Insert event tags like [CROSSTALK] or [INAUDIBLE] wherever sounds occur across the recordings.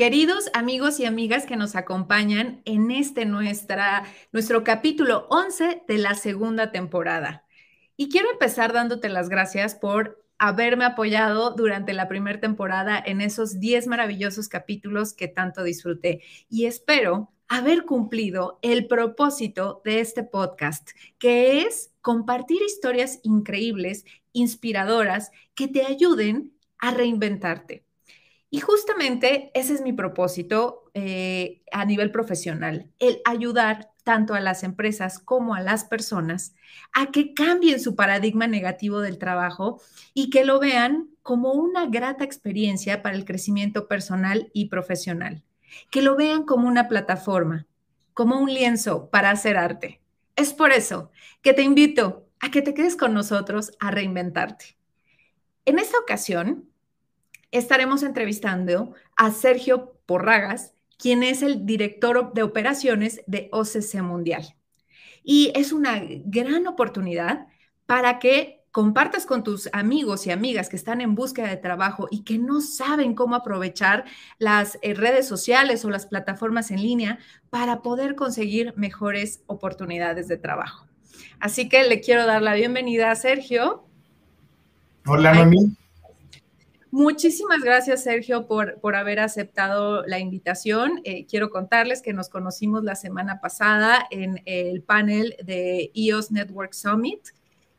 Queridos amigos y amigas que nos acompañan en este nuestra, nuestro capítulo 11 de la segunda temporada. Y quiero empezar dándote las gracias por haberme apoyado durante la primera temporada en esos 10 maravillosos capítulos que tanto disfruté. Y espero haber cumplido el propósito de este podcast, que es compartir historias increíbles, inspiradoras, que te ayuden a reinventarte y justamente ese es mi propósito eh, a nivel profesional, el ayudar tanto a las empresas como a las personas a que cambien su paradigma negativo del trabajo y que lo vean como una grata experiencia para el crecimiento personal y profesional, que lo vean como una plataforma, como un lienzo para hacer arte. Es por eso que te invito a que te quedes con nosotros a reinventarte. En esta ocasión, estaremos entrevistando a Sergio Porragas, quien es el director de operaciones de OCC Mundial. Y es una gran oportunidad para que compartas con tus amigos y amigas que están en búsqueda de trabajo y que no saben cómo aprovechar las eh, redes sociales o las plataformas en línea para poder conseguir mejores oportunidades de trabajo. Así que le quiero dar la bienvenida a Sergio. Hola, Noemí. Muchísimas gracias, Sergio, por, por haber aceptado la invitación. Eh, quiero contarles que nos conocimos la semana pasada en el panel de EOS Network Summit.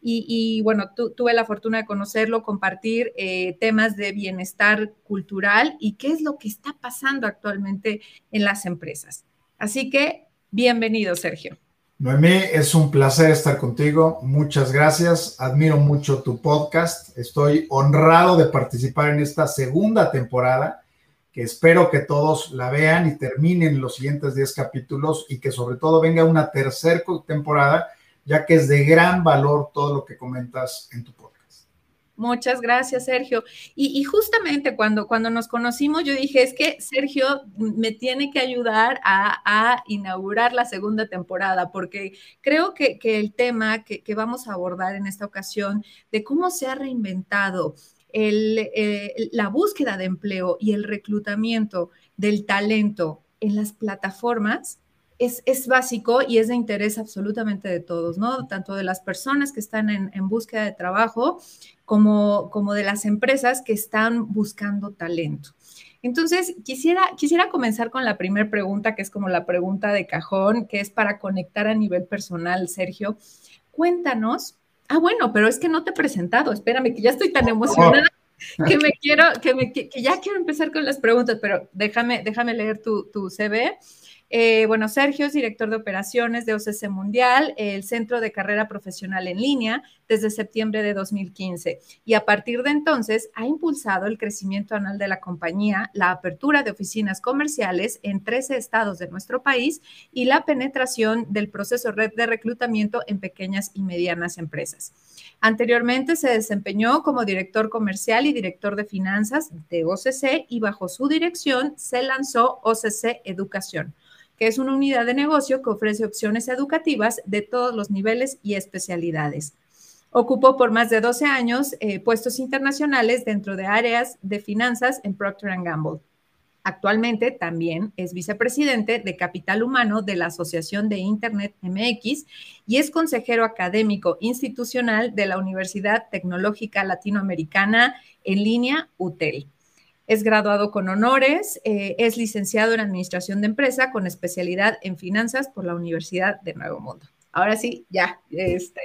Y, bueno, tuve la fortuna de conocerlo, compartir eh, temas de bienestar cultural y qué es lo que está pasando actualmente en las empresas. Así que, bienvenido, Sergio. Noemí, es un placer estar contigo. Muchas gracias. Admiro mucho tu podcast. Estoy honrado de participar en esta segunda temporada, que espero que todos la vean y terminen los siguientes 10 capítulos y que sobre todo venga una tercera temporada, ya que es de gran valor todo lo que comentas en tu podcast. Muchas gracias, Sergio. Y, justamente cuando, cuando nos conocimos, yo dije, es que Sergio me tiene que ayudar a, inaugurar la segunda temporada, porque creo que, el tema que, vamos a abordar en esta ocasión de cómo se ha reinventado eh, la búsqueda de empleo y el reclutamiento del talento en las plataformas, es, básico y es de interés absolutamente de todos, ¿no? Tanto de las personas que están en, en búsqueda de trabajo como, como de las empresas que están buscando talento. Entonces, quisiera, quisiera comenzar con la primera pregunta, que es como la pregunta de cajón, que es para conectar a nivel personal, Sergio. Cuéntanos. Ah, bueno, pero es que no te he presentado. Espérame, que ya estoy tan emocionada que me quiero, que, me, que, ya quiero empezar con las preguntas, pero déjame, déjame leer tu, tu CV. Eh, bueno, Sergio es director de operaciones de OCC Mundial, el Centro de Carrera Profesional en Línea, desde septiembre de 2015. Y a partir de entonces ha impulsado el crecimiento anual de la compañía, la apertura de oficinas comerciales en 13 estados de nuestro país y la penetración del proceso red de reclutamiento en pequeñas y medianas empresas. Anteriormente se desempeñó como director comercial y director de finanzas de OCC y bajo su dirección se lanzó OCC Educación es una unidad de negocio que ofrece opciones educativas de todos los niveles y especialidades. Ocupó por más de 12 años eh, puestos internacionales dentro de áreas de finanzas en Procter ⁇ Gamble. Actualmente también es vicepresidente de Capital Humano de la Asociación de Internet MX y es consejero académico institucional de la Universidad Tecnológica Latinoamericana en línea UTEL es graduado con honores, eh, es licenciado en Administración de Empresa con especialidad en Finanzas por la Universidad de Nuevo Mundo. Ahora sí, ya, este,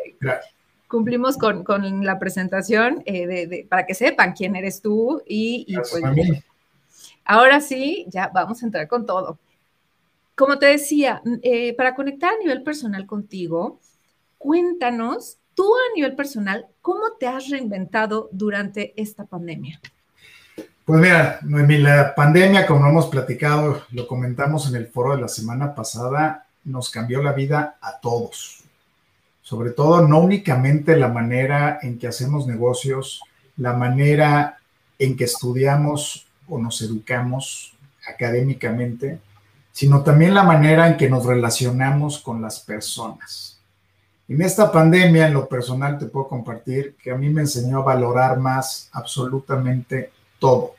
cumplimos con, la presentación eh, para que sepan quién eres tú y, pues, ahora sí, ya vamos a entrar con todo. Como te decía, eh, para conectar a nivel personal contigo, cuéntanos tú a nivel personal, ¿cómo te has reinventado durante esta pandemia? Pues mira, Noemí, la pandemia, como hemos platicado, lo comentamos en el foro de la semana pasada, nos cambió la vida a todos. Sobre todo, no únicamente la manera en que hacemos negocios, la manera en que estudiamos o nos educamos académicamente, sino también la manera en que nos relacionamos con las personas. En esta pandemia, en lo personal, te puedo compartir que a mí me enseñó a valorar más absolutamente todo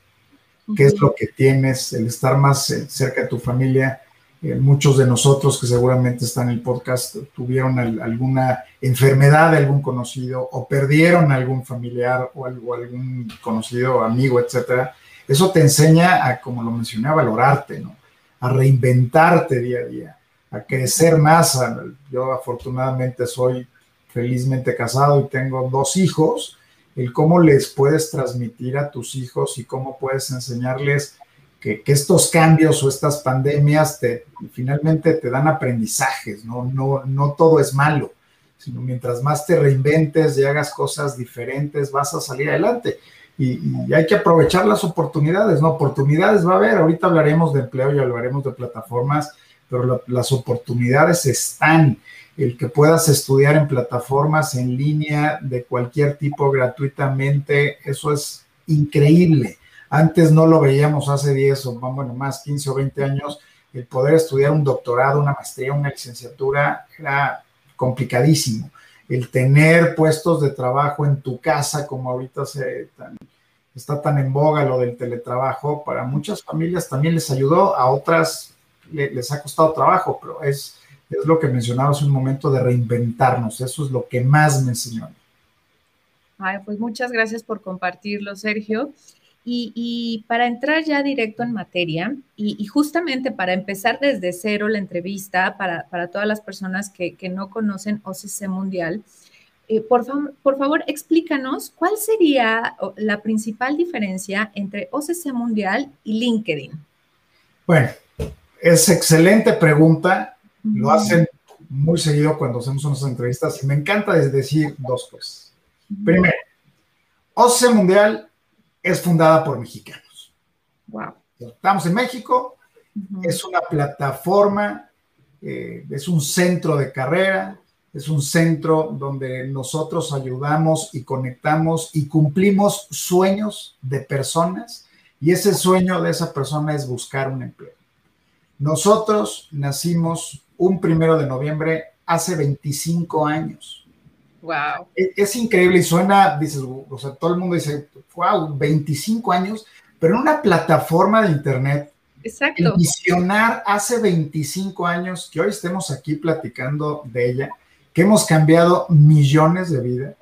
qué es lo que tienes, el estar más eh, cerca de tu familia. Eh, muchos de nosotros que seguramente están en el podcast tuvieron alguna enfermedad de algún conocido o perdieron algún familiar o, algún conocido, amigo, etcétera. Eso te enseña a, como lo mencioné, a valorarte, ¿no? a reinventarte día a día, a crecer más. Yo afortunadamente soy felizmente casado y tengo dos hijos, el cómo les puedes transmitir a tus hijos y cómo puedes enseñarles que, estos cambios o estas pandemias te, finalmente te dan aprendizajes, ¿no? No, no todo es malo, sino mientras más te reinventes y hagas cosas diferentes, vas a salir adelante. Y, hay que aprovechar las oportunidades, ¿no? Oportunidades va a haber, ahorita hablaremos de empleo y hablaremos de plataformas, pero las oportunidades están el que puedas estudiar en plataformas en línea de cualquier tipo gratuitamente, eso es increíble. Antes no lo veíamos hace 10 o más 15 o 20 años, el poder estudiar un doctorado, una maestría, una licenciatura era complicadísimo. El tener puestos de trabajo en tu casa, como ahorita se, está tan en boga lo del teletrabajo, para muchas familias también les ayudó, a otras les ha costado trabajo, pero es, es lo que mencionaba hace un momento de reinventarnos. Eso es lo que más me enseñó. Ay, pues muchas gracias por compartirlo, Sergio. Y, para entrar ya directo en materia, y, justamente para empezar desde cero la entrevista para, todas las personas que, no conocen OCC Mundial, eh, por, por favor explícanos cuál sería la principal diferencia entre OCC Mundial y LinkedIn. Bueno, es excelente pregunta lo hacen muy seguido cuando hacemos unas entrevistas y me encanta decir dos cosas. Primero, OCE Mundial es fundada por mexicanos. Wow. Estamos en México, es una plataforma, eh, es un centro de carrera, es un centro donde nosotros ayudamos y conectamos y cumplimos sueños de personas y ese sueño de esa persona es buscar un empleo. Nosotros nacimos un primero de noviembre hace 25 años. Wow. E, es, increíble y suena, dices, o sea, todo el mundo dice, wow, 25 años, pero en una plataforma de internet. Exacto. visionar hace 25 años, que hoy estemos aquí platicando de ella, que hemos cambiado millones de vidas,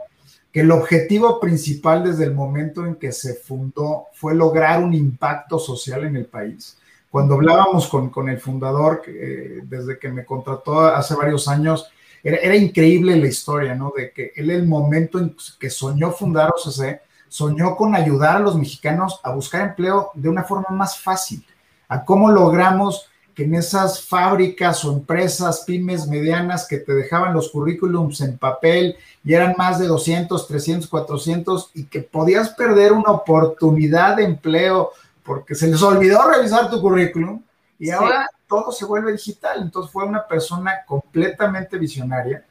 que el objetivo principal desde el momento en que se fundó fue lograr un impacto social en el país cuando hablábamos con, con el fundador, eh, desde que me contrató hace varios años, era, era, increíble la historia, ¿no? De que él, el momento en que soñó fundar OCC, soñó con ayudar a los mexicanos a buscar empleo de una forma más fácil, a cómo logramos que en esas fábricas o empresas, pymes medianas que te dejaban los currículums en papel y eran más de 200, 300, 400 y que podías perder una oportunidad de empleo porque se les olvidó revisar tu currículum y ahora todo se vuelve digital. Entonces fue una persona completamente visionaria,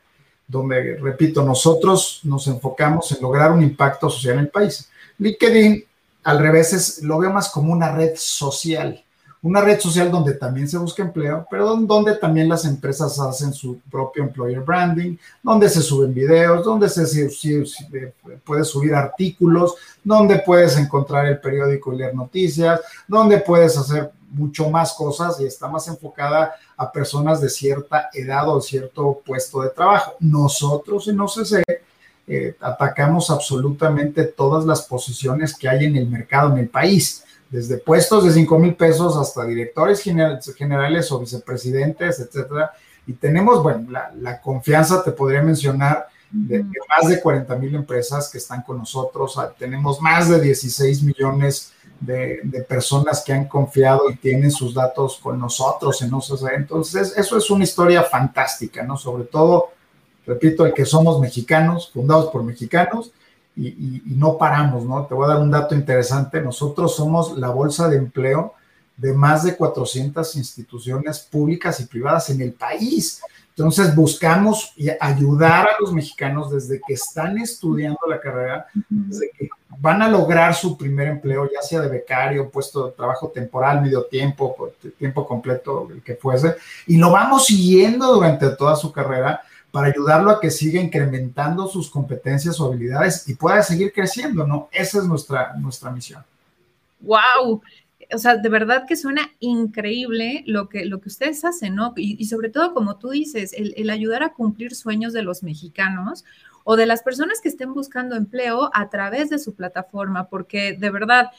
donde, repito, nosotros nos enfocamos en lograr un impacto social en el país. LinkedIn, al revés, lo veo más como una red social una red social donde también se busca empleo, pero donde también las empresas hacen su propio employer branding, donde se suben videos, donde se, puedes subir artículos, donde puedes encontrar el periódico y leer noticias, donde puedes hacer mucho más cosas y está más enfocada a personas de cierta edad o cierto puesto de trabajo. Nosotros en OCC eh, atacamos absolutamente todas las posiciones que hay en el mercado, en el país desde puestos de 5 mil pesos hasta directores generales o vicepresidentes, etcétera. Y tenemos, bueno, la, confianza, te podría mencionar, de, más de 40 mil empresas que están con nosotros. Ah, tenemos más de 16 millones de, personas que han confiado y tienen sus datos con nosotros en Entonces, eso es una historia fantástica, ¿no? Sobre todo, repito, el que somos mexicanos, fundados por mexicanos y, no paramos, ¿no? Te voy a dar un dato interesante. Nosotros somos la bolsa de empleo de más de 400 instituciones públicas y privadas en el país. Entonces buscamos ayudar a los mexicanos desde que están estudiando la carrera, desde que van a lograr su primer empleo, ya sea de becario, puesto de trabajo temporal, medio tiempo, tiempo completo, el que fuese, y lo vamos siguiendo durante toda su carrera para ayudarlo a que siga incrementando sus competencias o habilidades y pueda seguir creciendo, ¿no? Esa es nuestra, nuestra misión. ¡Wow! o sea, de verdad que suena increíble lo que, lo que ustedes hacen, ¿no? Y, sobre todo, como tú dices, el, el ayudar a cumplir sueños de los mexicanos o de las personas que estén buscando empleo a través de su plataforma, porque de verdad,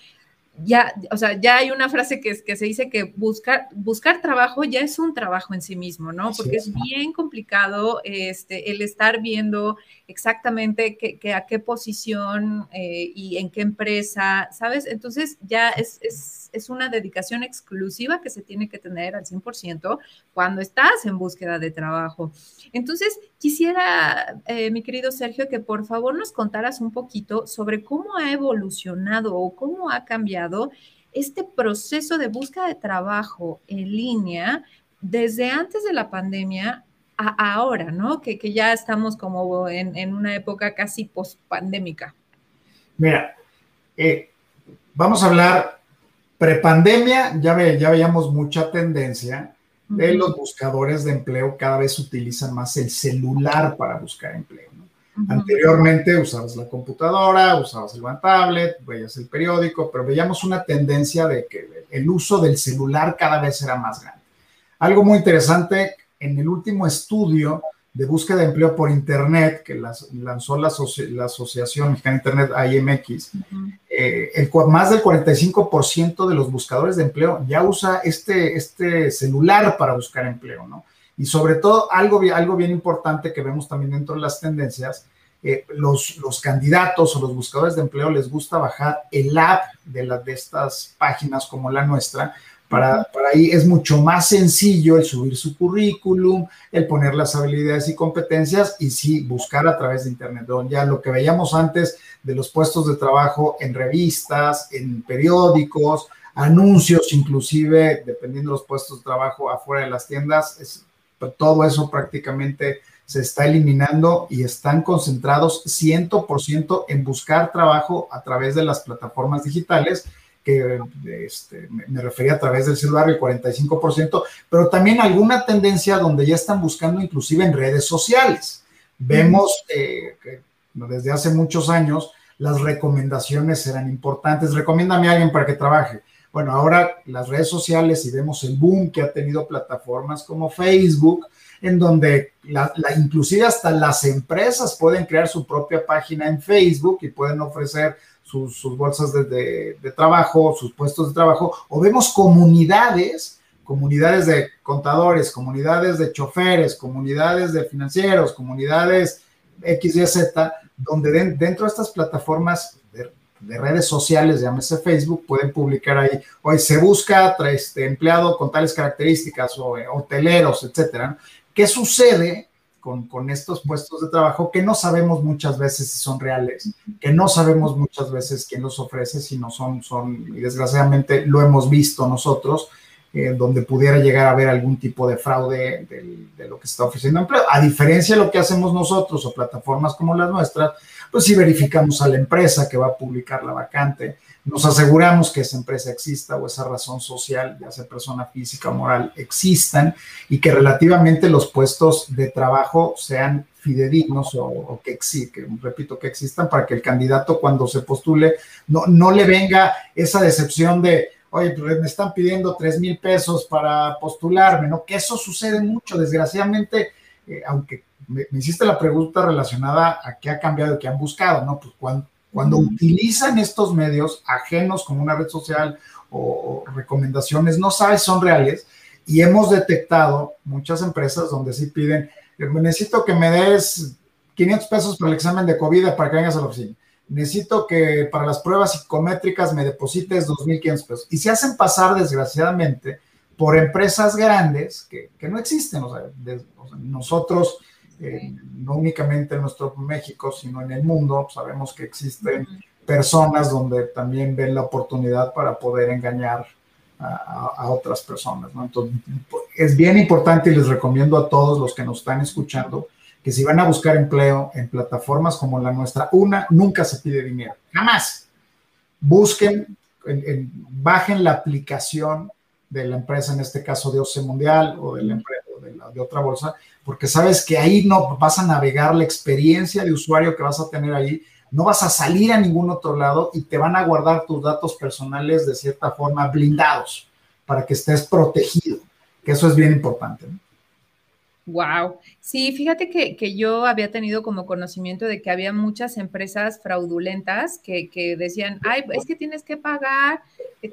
ya, o sea, ya hay una frase que, que se dice que buscar, buscar trabajo ya es un trabajo en sí mismo, ¿no? Porque es bien complicado este, el estar viendo exactamente qué, a qué posición eh, y en qué empresa, ¿sabes? Entonces ya es, es, es, una dedicación exclusiva que se tiene que tener al 100% cuando estás en búsqueda de trabajo. Entonces, quisiera, eh, mi querido Sergio, que por favor nos contaras un poquito sobre cómo ha evolucionado o cómo ha cambiado este proceso de búsqueda de trabajo en línea desde antes de la pandemia a ahora, ¿no? Que, ya estamos como en, una época casi post-pandémica. Mira, eh, vamos a hablar prepandemia, ya, ve, ya veíamos mucha tendencia de los buscadores de empleo cada vez utilizan más el celular para buscar empleo. Anteriormente usabas la computadora, usabas el tablet, veías el periódico, pero veíamos una tendencia de que el uso del celular cada vez era más grande. Algo muy interesante en el último estudio de búsqueda de empleo por Internet que lanzó la, Asociación Mexicana Internet IMX, eh, el, más del 45% de los buscadores de empleo ya usa este, este celular para buscar empleo, ¿no? Y sobre todo, algo, algo bien importante que vemos también dentro de las tendencias, eh, los, los candidatos o los buscadores de empleo les gusta bajar el app de, las de estas páginas como la nuestra, para, ahí es mucho más sencillo el subir su currículum, el poner las habilidades y competencias y sí, buscar a través de Internet. Ya lo que veíamos antes de los puestos de trabajo en revistas, en periódicos, anuncios inclusive, dependiendo de los puestos de trabajo afuera de las tiendas, es, todo eso prácticamente se está eliminando y están concentrados 100% en buscar trabajo a través de las plataformas digitales que este, me refería a través del celular, el 45%, pero también alguna tendencia donde ya están buscando inclusive en redes sociales. Vemos eh, que desde hace muchos años las recomendaciones eran importantes. Recomiéndame a alguien para que trabaje. Bueno, ahora las redes sociales y vemos el boom que ha tenido plataformas como Facebook, en donde la, inclusive hasta las empresas pueden crear su propia página en Facebook y pueden ofrecer sus, bolsas de, trabajo, sus puestos de trabajo, o vemos comunidades, comunidades de contadores, comunidades de choferes, comunidades de financieros, comunidades X, Y, Z, donde dentro de estas plataformas de, redes sociales, llámese Facebook, pueden publicar ahí, hoy se busca este, empleado con tales características, o eh, hoteleros, etcétera. ¿Qué sucede con, estos puestos de trabajo que no sabemos muchas veces si son reales, que no sabemos muchas veces quién los ofrece, si no son, son y desgraciadamente lo hemos visto nosotros, donde pudiera llegar a haber algún tipo de fraude de, lo que está ofreciendo empleo. A diferencia de lo que hacemos nosotros o plataformas como las nuestras, pues si verificamos a la empresa que va a publicar la vacante, nos aseguramos que esa empresa exista o esa razón social, ya sea persona física o moral, existan y que relativamente los puestos de trabajo sean fidedignos o, que, que, repito, que existan para que el candidato cuando se postule no, no le venga esa decepción de, oye, pues me están pidiendo tres mil pesos para postularme, ¿no? Que eso sucede mucho, desgraciadamente, eh, aunque me, me, hiciste la pregunta relacionada a qué ha cambiado y qué han buscado, ¿no? Pues cuando cuando utilizan estos medios ajenos como una red social o, recomendaciones, no sabes son reales y hemos detectado muchas empresas donde sí piden, necesito que me des 500 pesos para el examen de COVID para que vengas a la oficina. Necesito que para las pruebas psicométricas me deposites 2.500 pesos. Y se hacen pasar, desgraciadamente, por empresas grandes que, no existen. o sea nosotros eh, no únicamente en nuestro México, sino en el mundo. Sabemos que existen personas donde también ven la oportunidad para poder engañar a, otras personas. Entonces, es bien importante y les recomiendo a todos los que nos están escuchando que si van a buscar empleo en plataformas como la nuestra, una, nunca se pide dinero, jamás. Busquen, bajen la aplicación de la empresa, en este caso de OCE Mundial o de la empresa de otra bolsa, porque sabes que ahí no vas a navegar la experiencia de usuario que vas a tener ahí, no vas a salir a ningún otro lado y te van a guardar tus datos personales de cierta forma blindados para que estés protegido, que eso es bien importante. Wow. Sí, fíjate que, yo había tenido como conocimiento de que había muchas empresas fraudulentas que, que decían, ay, es que tienes que pagar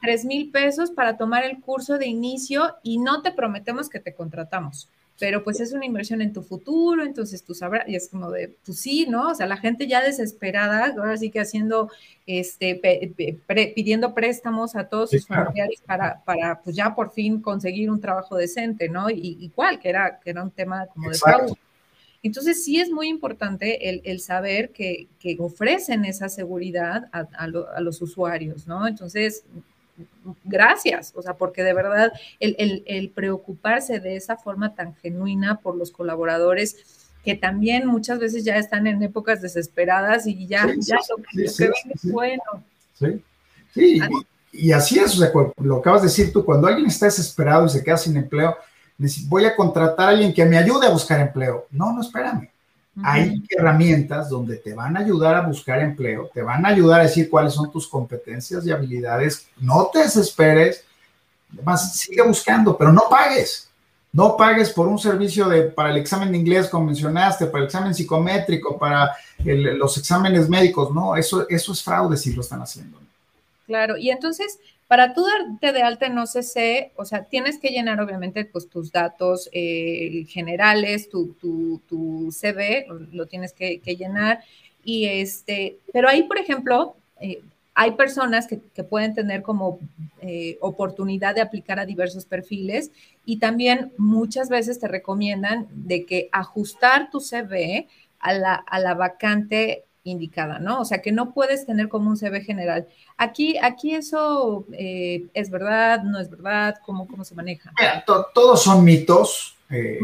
tres mil pesos para tomar el curso de inicio y no te prometemos que te contratamos pero pues es una inversión en tu futuro, entonces tú sabrás, y es como de, pues sí, ¿no? O sea, la gente ya desesperada, ahora sí que haciendo, este, pidiendo préstamos a todos sus familiares para, para, pues ya por fin conseguir un trabajo decente, ¿no? Y, igual, que era, que era un tema como de pago. Entonces sí es muy importante el, el saber que, que, ofrecen esa seguridad a, a, a los usuarios, ¿no? Entonces, gracias, o sea, porque de verdad el, preocuparse de esa forma tan genuina por los colaboradores que también muchas veces ya están en épocas desesperadas y ya, ya lo, que es bueno. Sí, sí y, así es, o sea, lo acabas de decir tú, cuando alguien está desesperado y se queda sin empleo, voy a contratar a alguien que me ayude a buscar empleo. No, no, espérame. Hay herramientas donde te van a ayudar a buscar empleo, te van a ayudar a decir cuáles son tus competencias y habilidades. No te desesperes, además sigue buscando, pero no pagues. No pagues por un servicio de, para el examen de inglés, como mencionaste, para el examen psicométrico, para los exámenes médicos. No, eso, eso es fraude si lo están haciendo. Claro, y entonces, para tú darte de alta en OCC, o sea, tienes que llenar obviamente pues, tus datos eh, generales, tu, CV, lo tienes que, llenar. Y este, pero ahí, por ejemplo, eh, hay personas que, pueden tener como eh, oportunidad de aplicar a diversos perfiles y también muchas veces te recomiendan de que ajustar tu CV a la, a la vacante indicada, ¿no? O sea, que no puedes tener como un CV general. Aquí, aquí eso eh, es verdad, no es verdad, ¿cómo, cómo se maneja? todos son mitos. Eh,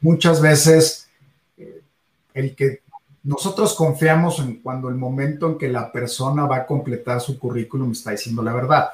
muchas veces eh, el que nosotros confiamos en cuando el momento en que la persona va a completar su currículum está diciendo la verdad.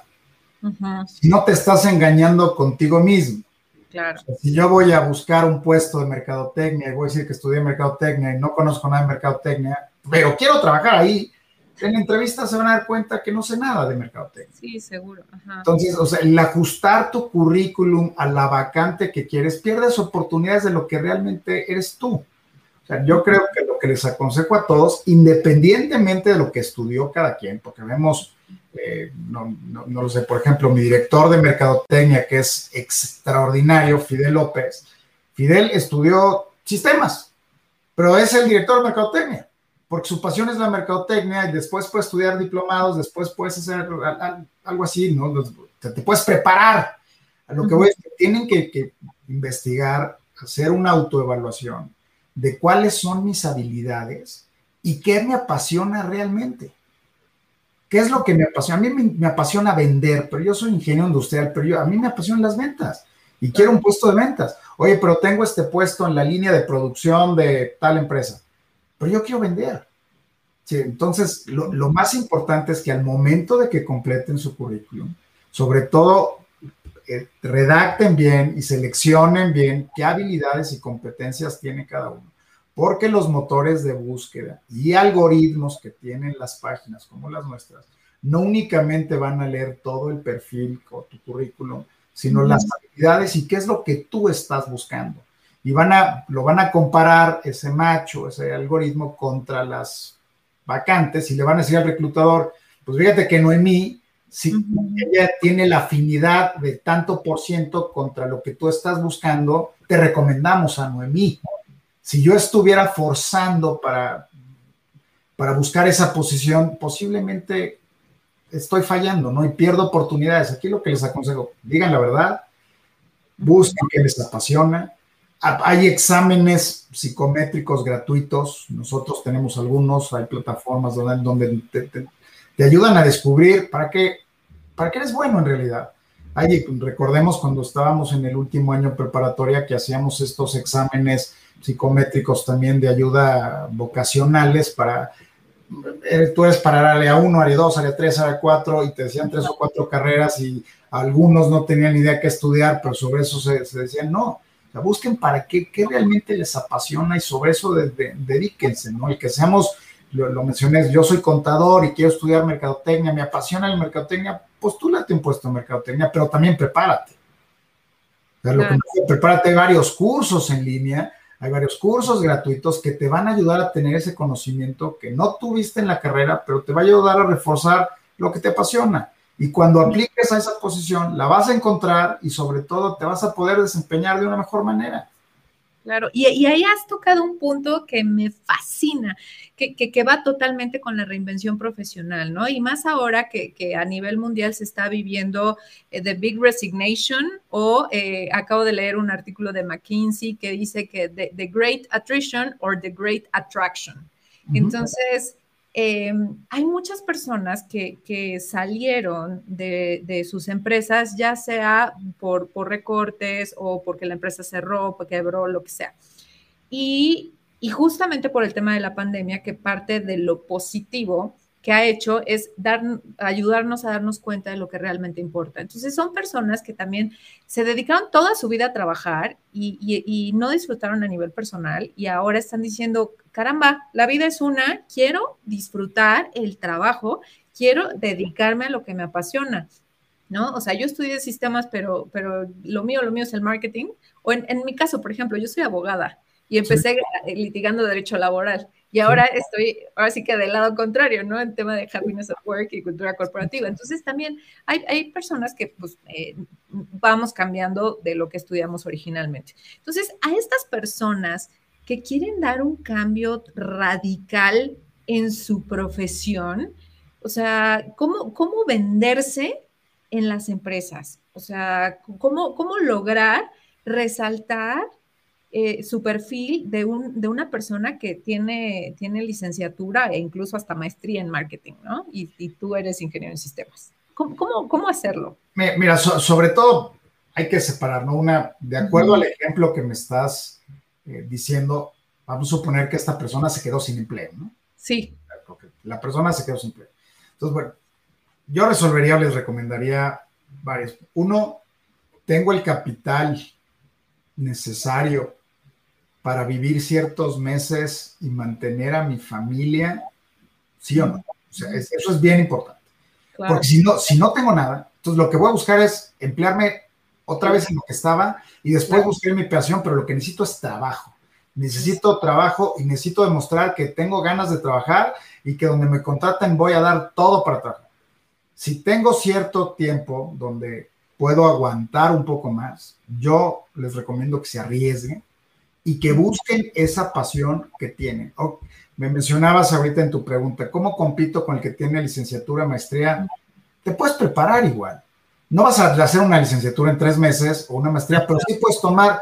Si no te estás engañando contigo mismo. Claro. si yo voy a buscar un puesto de mercadotecnia y voy a decir que estudié mercadotecnia y no conozco nada de mercadotecnia, pero quiero trabajar ahí, en la entrevista se van a dar cuenta que no sé nada de mercadotecnia. Sí, seguro. Entonces, o sea, el ajustar tu currículum a la vacante que quieres, pierdes oportunidades de lo que realmente eres tú. O sea, yo creo que lo que les aconsejo a todos, independientemente de lo que estudió cada quien, porque vemos, eh, no, no, lo sé, por ejemplo, mi director de mercadotecnia, que es extraordinario, Fidel López. Fidel estudió sistemas, pero es el director de mercadotecnia porque su pasión es la mercadotecnia y después puedes estudiar diplomados, después puedes hacer algo así, ¿no? Te, puedes preparar. A lo que voy es que tienen que, investigar, hacer una autoevaluación de cuáles son mis habilidades y qué me apasiona realmente. ¿Qué es lo que me apasiona? A mí me, apasiona vender, pero yo soy ingeniero industrial, pero yo, a mí me apasionan las ventas y quiero un puesto de ventas. Oye, pero tengo este puesto en la línea de producción de tal empresa pero yo quiero vender. entonces, lo, más importante es que al momento de que completen su currículum, sobre todo eh, redacten bien y seleccionen bien qué habilidades y competencias tiene cada uno. Porque los motores de búsqueda y algoritmos que tienen las páginas como las nuestras, no únicamente van a leer todo el perfil o tu currículum, sino las habilidades y qué es lo que tú estás buscando y van a, lo van a comparar ese macho, ese algoritmo contra las vacantes y le van a decir al reclutador, pues fíjate que Noemí, si ella tiene la afinidad de tanto por ciento contra lo que tú estás buscando, te recomendamos a Noemí. Si yo estuviera forzando para, para buscar esa posición, posiblemente estoy fallando, ¿no? Y pierdo oportunidades. Aquí lo que les aconsejo, digan la verdad, busquen qué les apasiona, hay exámenes psicométricos gratuitos, nosotros tenemos algunos, hay plataformas donde, te, ayudan a descubrir para qué, para qué eres bueno en realidad. Hay, recordemos cuando estábamos en el último año preparatoria que hacíamos estos exámenes psicométricos también de ayuda vocacionales para, eh, tú eres para área 1, área 2, área 3, área 4 y te decían tres o cuatro carreras y algunos no tenían idea qué estudiar, pero sobre eso se decían, no, busquen para qué, qué realmente les apasiona y sobre eso de, dedíquense, ¿no? El que seamos lo, mencioné, yo soy contador y quiero estudiar mercadotecnia, me apasiona el mercadotecnia, postúlate un puesto en mercadotecnia, pero también prepárate. prepárate, hay varios cursos en línea, hay varios cursos gratuitos que te van a ayudar a tener ese conocimiento que no tuviste en la carrera, pero te va a ayudar a reforzar lo que te apasiona. Y cuando apliques a esa posición, la vas a encontrar y sobre todo te vas a poder desempeñar de una mejor manera. Claro, y, ahí has tocado un punto que me fascina, que, que, va totalmente con la reinvención profesional, ¿no? Y más ahora que, que a nivel mundial se está viviendo eh, The Big Resignation o eh, acabo de leer un artículo de McKinsey que dice que the, Great Attrition or The Great Attraction. Entonces, Em, hay muchas personas que, salieron de, sus empresas, ya sea por, recortes o porque la empresa cerró, porque quebró, lo que sea. Y, justamente por el tema de la pandemia, que parte de lo positivo que ha hecho es dar, ayudarnos a darnos cuenta de lo que realmente importa. Entonces son personas que también se dedicaron toda su vida a trabajar y, y no disfrutaron a nivel personal y ahora están diciendo, caramba, la vida es una, quiero disfrutar el trabajo, quiero dedicarme a lo que me apasiona, ¿no? O sea, yo estudié sistemas, pero, pero lo mío, lo mío es el marketing. O en, mi caso, por ejemplo, yo soy abogada y empecé litigando derecho laboral. Y ahora estoy, ahora sí que del lado contrario, ¿no? En tema de happiness at work y cultura corporativa. Entonces también hay, hay personas que pues eh, vamos cambiando de lo que estudiamos originalmente. Entonces, a estas personas que quieren dar un cambio radical en su profesión, o sea, ¿cómo, cómo venderse en las empresas? O sea, ¿cómo, cómo lograr resaltar eh, su perfil de, un, de una persona que tiene, tiene licenciatura e incluso hasta maestría en marketing, ¿no? Y, tú eres ingeniero en sistemas. ¿Cómo, cómo, hacerlo? Mira, sobre todo hay que separar, ¿no? Una, de acuerdo al ejemplo que me estás eh, diciendo, vamos a suponer que esta persona se quedó sin empleo, ¿no? Sí. la persona se quedó sin empleo. Entonces, bueno, yo resolvería, les recomendaría varios. Uno, tengo el capital necesario para vivir ciertos meses y mantener a mi familia, sí o no. O sea, eso es bien importante. Porque si no, si no tengo nada, entonces lo que voy a buscar es emplearme otra vez en lo que estaba y después buscar mi pasión, pero lo que necesito es trabajo. Necesito trabajo y necesito demostrar que tengo ganas de trabajar y que donde me contraten voy a dar todo para trabajar. Si tengo cierto tiempo donde puedo aguantar un poco más, yo les recomiendo que se arriesguen y que busquen esa pasión que tienen. me mencionabas ahorita en tu pregunta, ¿cómo compito con el que tiene licenciatura, maestría? Te puedes preparar igual no vas a hacer una licenciatura en tres meses o una maestría, pero sí puedes tomar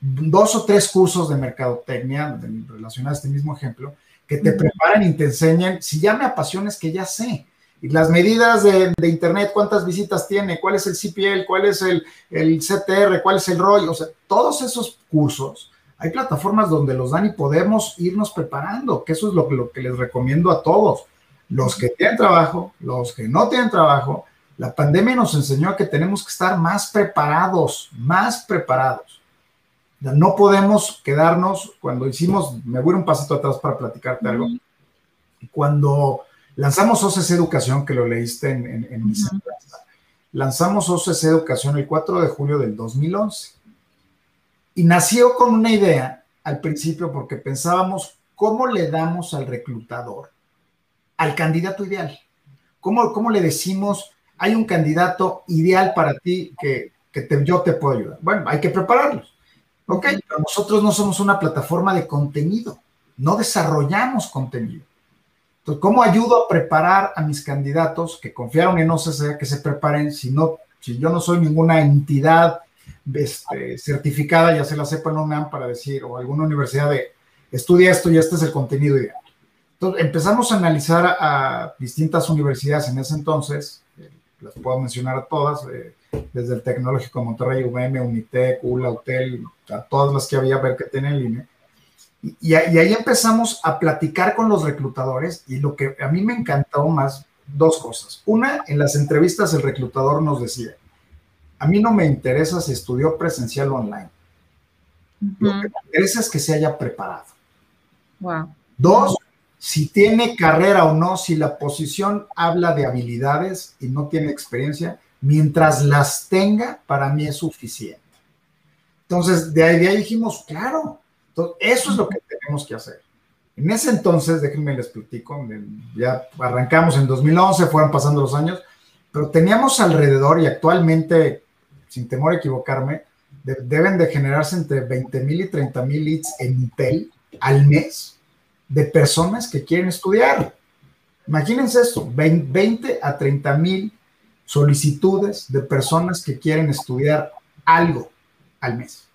dos o tres cursos de mercadotecnia relacionados a este mismo ejemplo, que te preparen y te enseñen, si ya me apasiona es que ya sé. Y las medidas de, Internet, cuántas visitas tiene, cuál es el CPL, cuál es el, el CTR, cuál es el ROI, o sea, todos esos cursos, hay plataformas donde los dan y podemos irnos preparando, que eso es lo, lo que les recomiendo a todos, los que tienen trabajo, los que no tienen trabajo, la pandemia nos enseñó que tenemos que estar más preparados, más preparados. No podemos quedarnos, cuando hicimos, me voy un pasito atrás para platicarte algo, cuando lanzamos OCC Educación, que lo leíste en, en, mi lanzamos OCC Educación el 4 de julio del 2011. Y nació con una idea al principio porque pensábamos, ¿cómo le damos al reclutador, al candidato ideal? ¿Cómo, cómo le decimos, hay un candidato ideal para ti que, yo te puedo ayudar. Bueno, hay que prepararlos. Ok, pero nosotros no somos una plataforma de contenido, no desarrollamos contenido. Entonces, ¿cómo ayudo a preparar a mis candidatos que confiaron en OCC que se preparen si, no, si yo no soy ninguna entidad este, certificada, ya se la sepa en UNAM para decir, o alguna universidad de estudia esto y este es el contenido ideal? Entonces, empezamos a analizar a distintas universidades en ese entonces, las puedo mencionar a todas, eh, desde el Tecnológico de Monterrey, UVM, Unitec, ULA, Hotel, a todas las que había ver que tienen línea. Y, y, ahí empezamos a platicar con los reclutadores y lo que a mí me encantó más, dos cosas. Una, en las entrevistas el reclutador nos decía, a mí no me interesa si estudió presencial o online. Lo que me interesa es que se haya preparado. Wow. Dos, si tiene carrera o no, si la posición habla de habilidades y no tiene experiencia, mientras las tenga, para mí es suficiente. Entonces, de ahí, de ahí dijimos, claro, eso es lo que tenemos que hacer. En ese entonces, déjenme les platico, ya arrancamos en 2011, fueron pasando los años, pero teníamos alrededor y actualmente, sin temor a equivocarme, deben de generarse entre 20 mil y 30 mil leads en Intel al mes de personas que quieren estudiar. Imagínense esto, 20 a 30 mil solicitudes de personas que quieren estudiar algo al mes.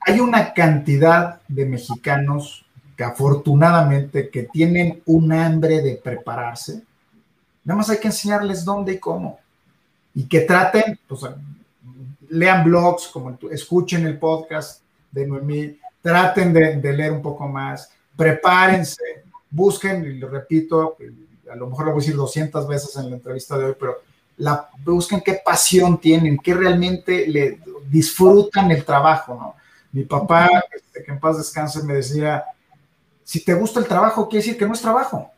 Hay una cantidad de mexicanos que afortunadamente que tienen un hambre de prepararse. Nada más hay que enseñarles dónde y cómo. Y que traten, pues, lean blogs, como escuchen el podcast de Noemí, traten de, leer un poco más, prepárense, busquen, y lo repito, a lo mejor lo voy a decir 200 veces en la entrevista de hoy, pero busquen qué pasión tienen, qué realmente le disfrutan el trabajo, ¿no? Mi papá, este, que en paz descanse, me decía, si te gusta el trabajo, quiere decir que no es trabajo.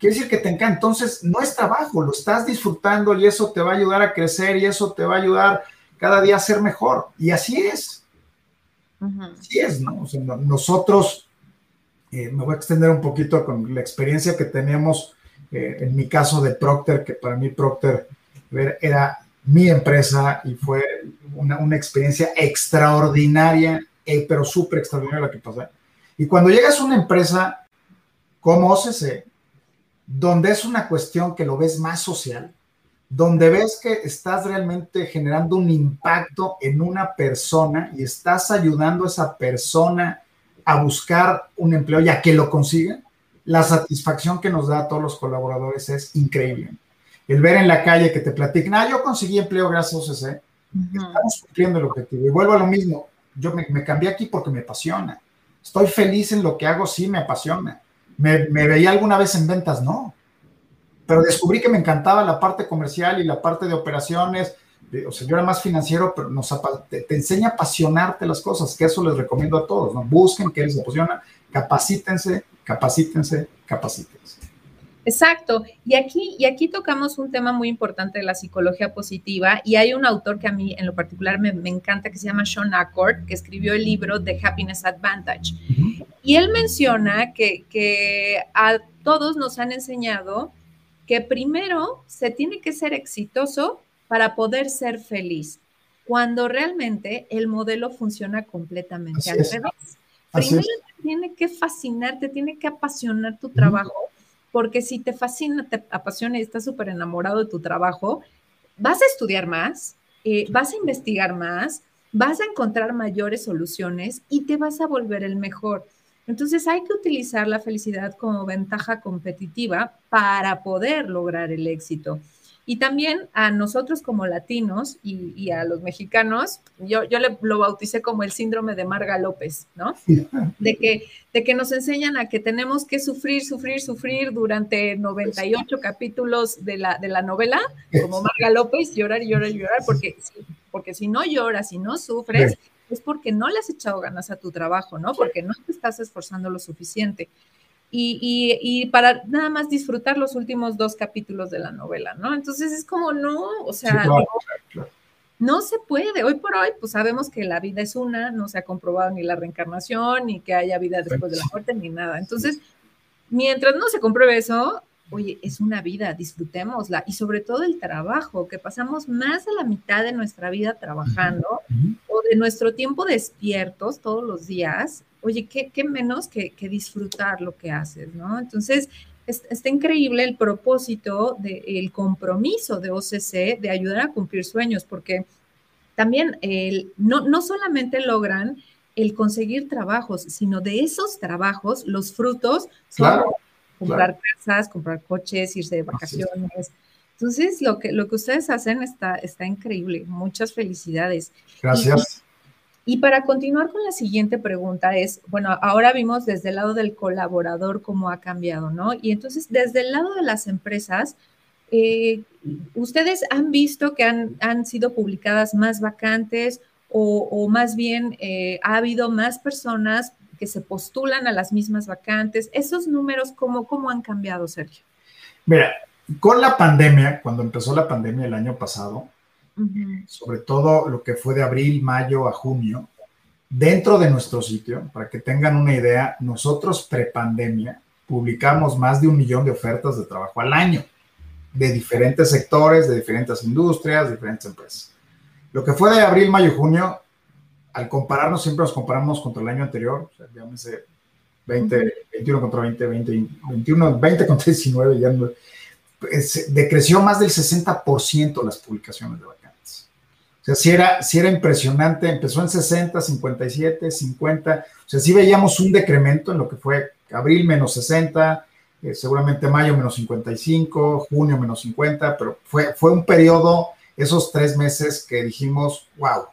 Quiere decir que te encanta. Entonces, no es trabajo, lo estás disfrutando y eso te va a ayudar a crecer y eso te va a ayudar cada día a ser mejor. Y así es. Así es, ¿no? nosotros, eh, me voy a extender un poquito con la experiencia que teníamos, eh, en mi caso de Procter, que para mí Procter era mi empresa y fue una, una experiencia extraordinaria, eh, pero súper extraordinaria la que pasé y cuando llegas a una empresa como OCC, donde es una cuestión que lo ves más social, donde ves que estás realmente generando un impacto en una persona y estás ayudando a esa persona a buscar un empleo y a que lo consiga, la satisfacción que nos da a todos los colaboradores es increíble. El ver en la calle que te platiquen, ah, yo conseguí empleo gracias a OCC, estamos cumpliendo el objetivo. Y vuelvo a lo mismo, yo me, me cambié aquí porque me apasiona Estoy feliz en lo que hago, sí, me apasiona. Me, veía alguna vez en ventas, no. Pero descubrí que me encantaba la parte comercial y la parte de operaciones. o sea, yo era más financiero, pero nos, te, enseña a apasionarte las cosas, que eso les recomiendo a todos, ¿no? Busquen qué les apasiona, capacítense, capacítense, capacítense. Exacto. Y aquí, y aquí tocamos un tema muy importante de la psicología positiva. Y hay un autor que a mí en lo particular me, encanta, que se llama Sean Accord, que escribió el libro The Happiness Advantage. Y él menciona que, que a todos nos han enseñado que primero se tiene que ser exitoso para poder ser feliz, cuando realmente el modelo funciona completamente al revés. Primero te tiene que fascinar, te tiene que apasionar tu trabajo porque si te fascina, te apasiona y estás súper enamorado de tu trabajo, vas a estudiar más, eh, vas a investigar más, vas a encontrar mayores soluciones y te vas a volver el mejor. Entonces hay que utilizar la felicidad como ventaja competitiva para poder lograr el éxito. Y también a nosotros como latinos y, a los mexicanos, yo, yo le, lo bauticé como el síndrome de Marga López, ¿no? De que, de que nos enseñan a que tenemos que sufrir, sufrir, sufrir durante 98 capítulos de la, de la novela, como Marga López, llorar llorar llorar, porque, porque si no lloras, si no sufres, es porque no le has echado ganas a tu trabajo, ¿no? Porque no te estás esforzando lo suficiente y, para nada más disfrutar los últimos dos capítulos de la novela, ¿no? Entonces es como, no, o sea, no se puede. Hoy por hoy, pues sabemos que la vida es una, no se ha comprobado ni la reencarnación, ni que haya vida después de la muerte, ni nada. Entonces, mientras no se compruebe eso, oye, es una vida, disfrutémosla. Y sobre todo el trabajo, que pasamos más de la mitad de nuestra vida trabajando o de nuestro tiempo despiertos todos los días, oye, ¿qué, menos que, disfrutar lo que haces, ¿no? Entonces, está increíble el propósito, de, el compromiso de OCC de ayudar a cumplir sueños, porque también el, no, no solamente logran el conseguir trabajos, sino de esos trabajos, los frutos son comprar casas, comprar coches, irse de vacaciones. Entonces, lo que, lo que ustedes hacen está, está increíble. Muchas felicidades. Gracias. Y para continuar con la siguiente pregunta es, bueno, ahora vimos desde el lado del colaborador cómo ha cambiado, ¿no? Y entonces, desde el lado de las empresas, eh, ¿ustedes han visto que han, sido publicadas más vacantes o, más bien eh, ha habido más personas que se postulan a las mismas vacantes. Esos números, ¿cómo, cómo han cambiado, Sergio? Mira, con la pandemia, cuando empezó la pandemia el año pasado, sobre todo lo que fue de abril, mayo a junio, dentro de nuestro sitio, para que tengan una idea, nosotros prepandemia publicamos más de un millón de ofertas de trabajo al año, de diferentes sectores, de diferentes industrias, de diferentes empresas. Lo que fue de abril, mayo junio, al compararnos, siempre nos comparamos contra el año anterior, o sea, llámese 20, 21 contra 20, 20, 21, 20 contra 19, ya no, pues, decreció más del 60% las publicaciones de. O sea, si era, si era impresionante, empezó en 60, 57, 50, o sea, sí veíamos un decremento en lo que fue abril menos 60, eh, seguramente mayo menos 55, junio menos 50, pero fue, fue un periodo, esos tres meses que dijimos, wow,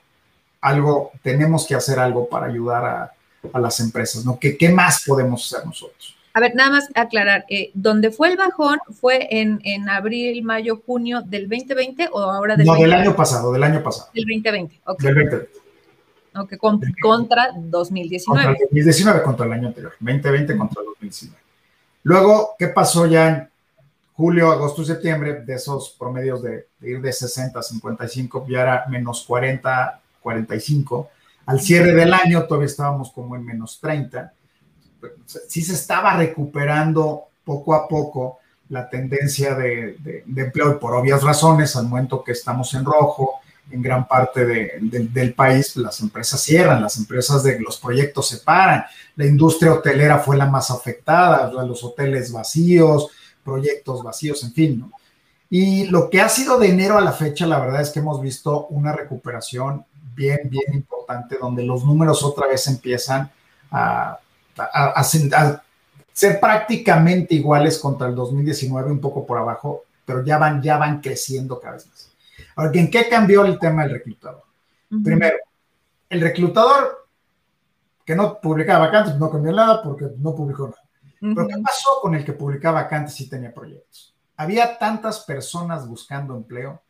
algo, tenemos que hacer algo para ayudar a, a las empresas, ¿no? ¿Qué, ¿Qué más podemos hacer nosotros? A ver, nada más aclarar, eh, ¿dónde fue el bajón fue en, en, abril, mayo, junio del 2020 o ahora del No, del año pasado, del año pasado. Del 2020, ok. Del 2020. Ok, con, contra 2019. Contra 2019 contra el año anterior, 2020 contra 2019. Luego, ¿qué pasó ya en julio, agosto y septiembre? De esos promedios de, de ir de 60 a 55, ya era menos 40, 45. Al cierre del año todavía estábamos como en menos 30 sí se estaba recuperando poco a poco la tendencia de, empleo y por obvias razones, al momento que estamos en rojo, en gran parte del país, las empresas cierran, las empresas de los proyectos se paran, la industria hotelera fue la más afectada, los hoteles vacíos, proyectos vacíos, en fin, ¿no? Y lo que ha sido de enero a la fecha, la verdad es que hemos visto una recuperación bien, bien importante, donde los números otra vez empiezan a a, ser prácticamente iguales contra el 2019, un poco por abajo, pero ya van, ya van creciendo cada vez más. Ahora, ¿en qué cambió el tema del reclutador? Primero, el reclutador que no publicaba vacantes no cambió nada porque no publicó nada. Pero ¿qué pasó con el que publicaba vacantes y tenía proyectos? Había tantas personas buscando empleo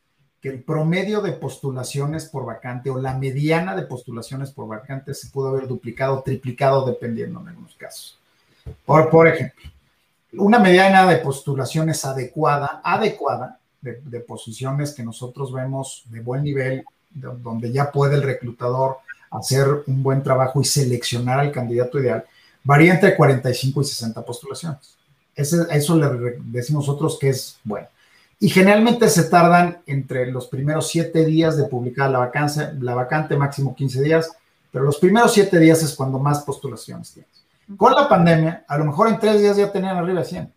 que el promedio de postulaciones por vacante o la mediana de postulaciones por vacante se pudo haber duplicado, triplicado, dependiendo en algunos casos. Por, ejemplo, una mediana de postulaciones adecuada, adecuada, de, posiciones que nosotros vemos de buen nivel, donde ya puede el reclutador hacer un buen trabajo y seleccionar al candidato ideal, varía entre 45 y 60 postulaciones. eso le decimos nosotros que es bueno y generalmente se tardan entre los primeros siete días de publicar la, vacancia, la vacante, máximo 15 días, pero los primeros siete días es cuando más postulaciones tienes. Con la pandemia, a lo mejor en tres días ya tenían arriba de 100.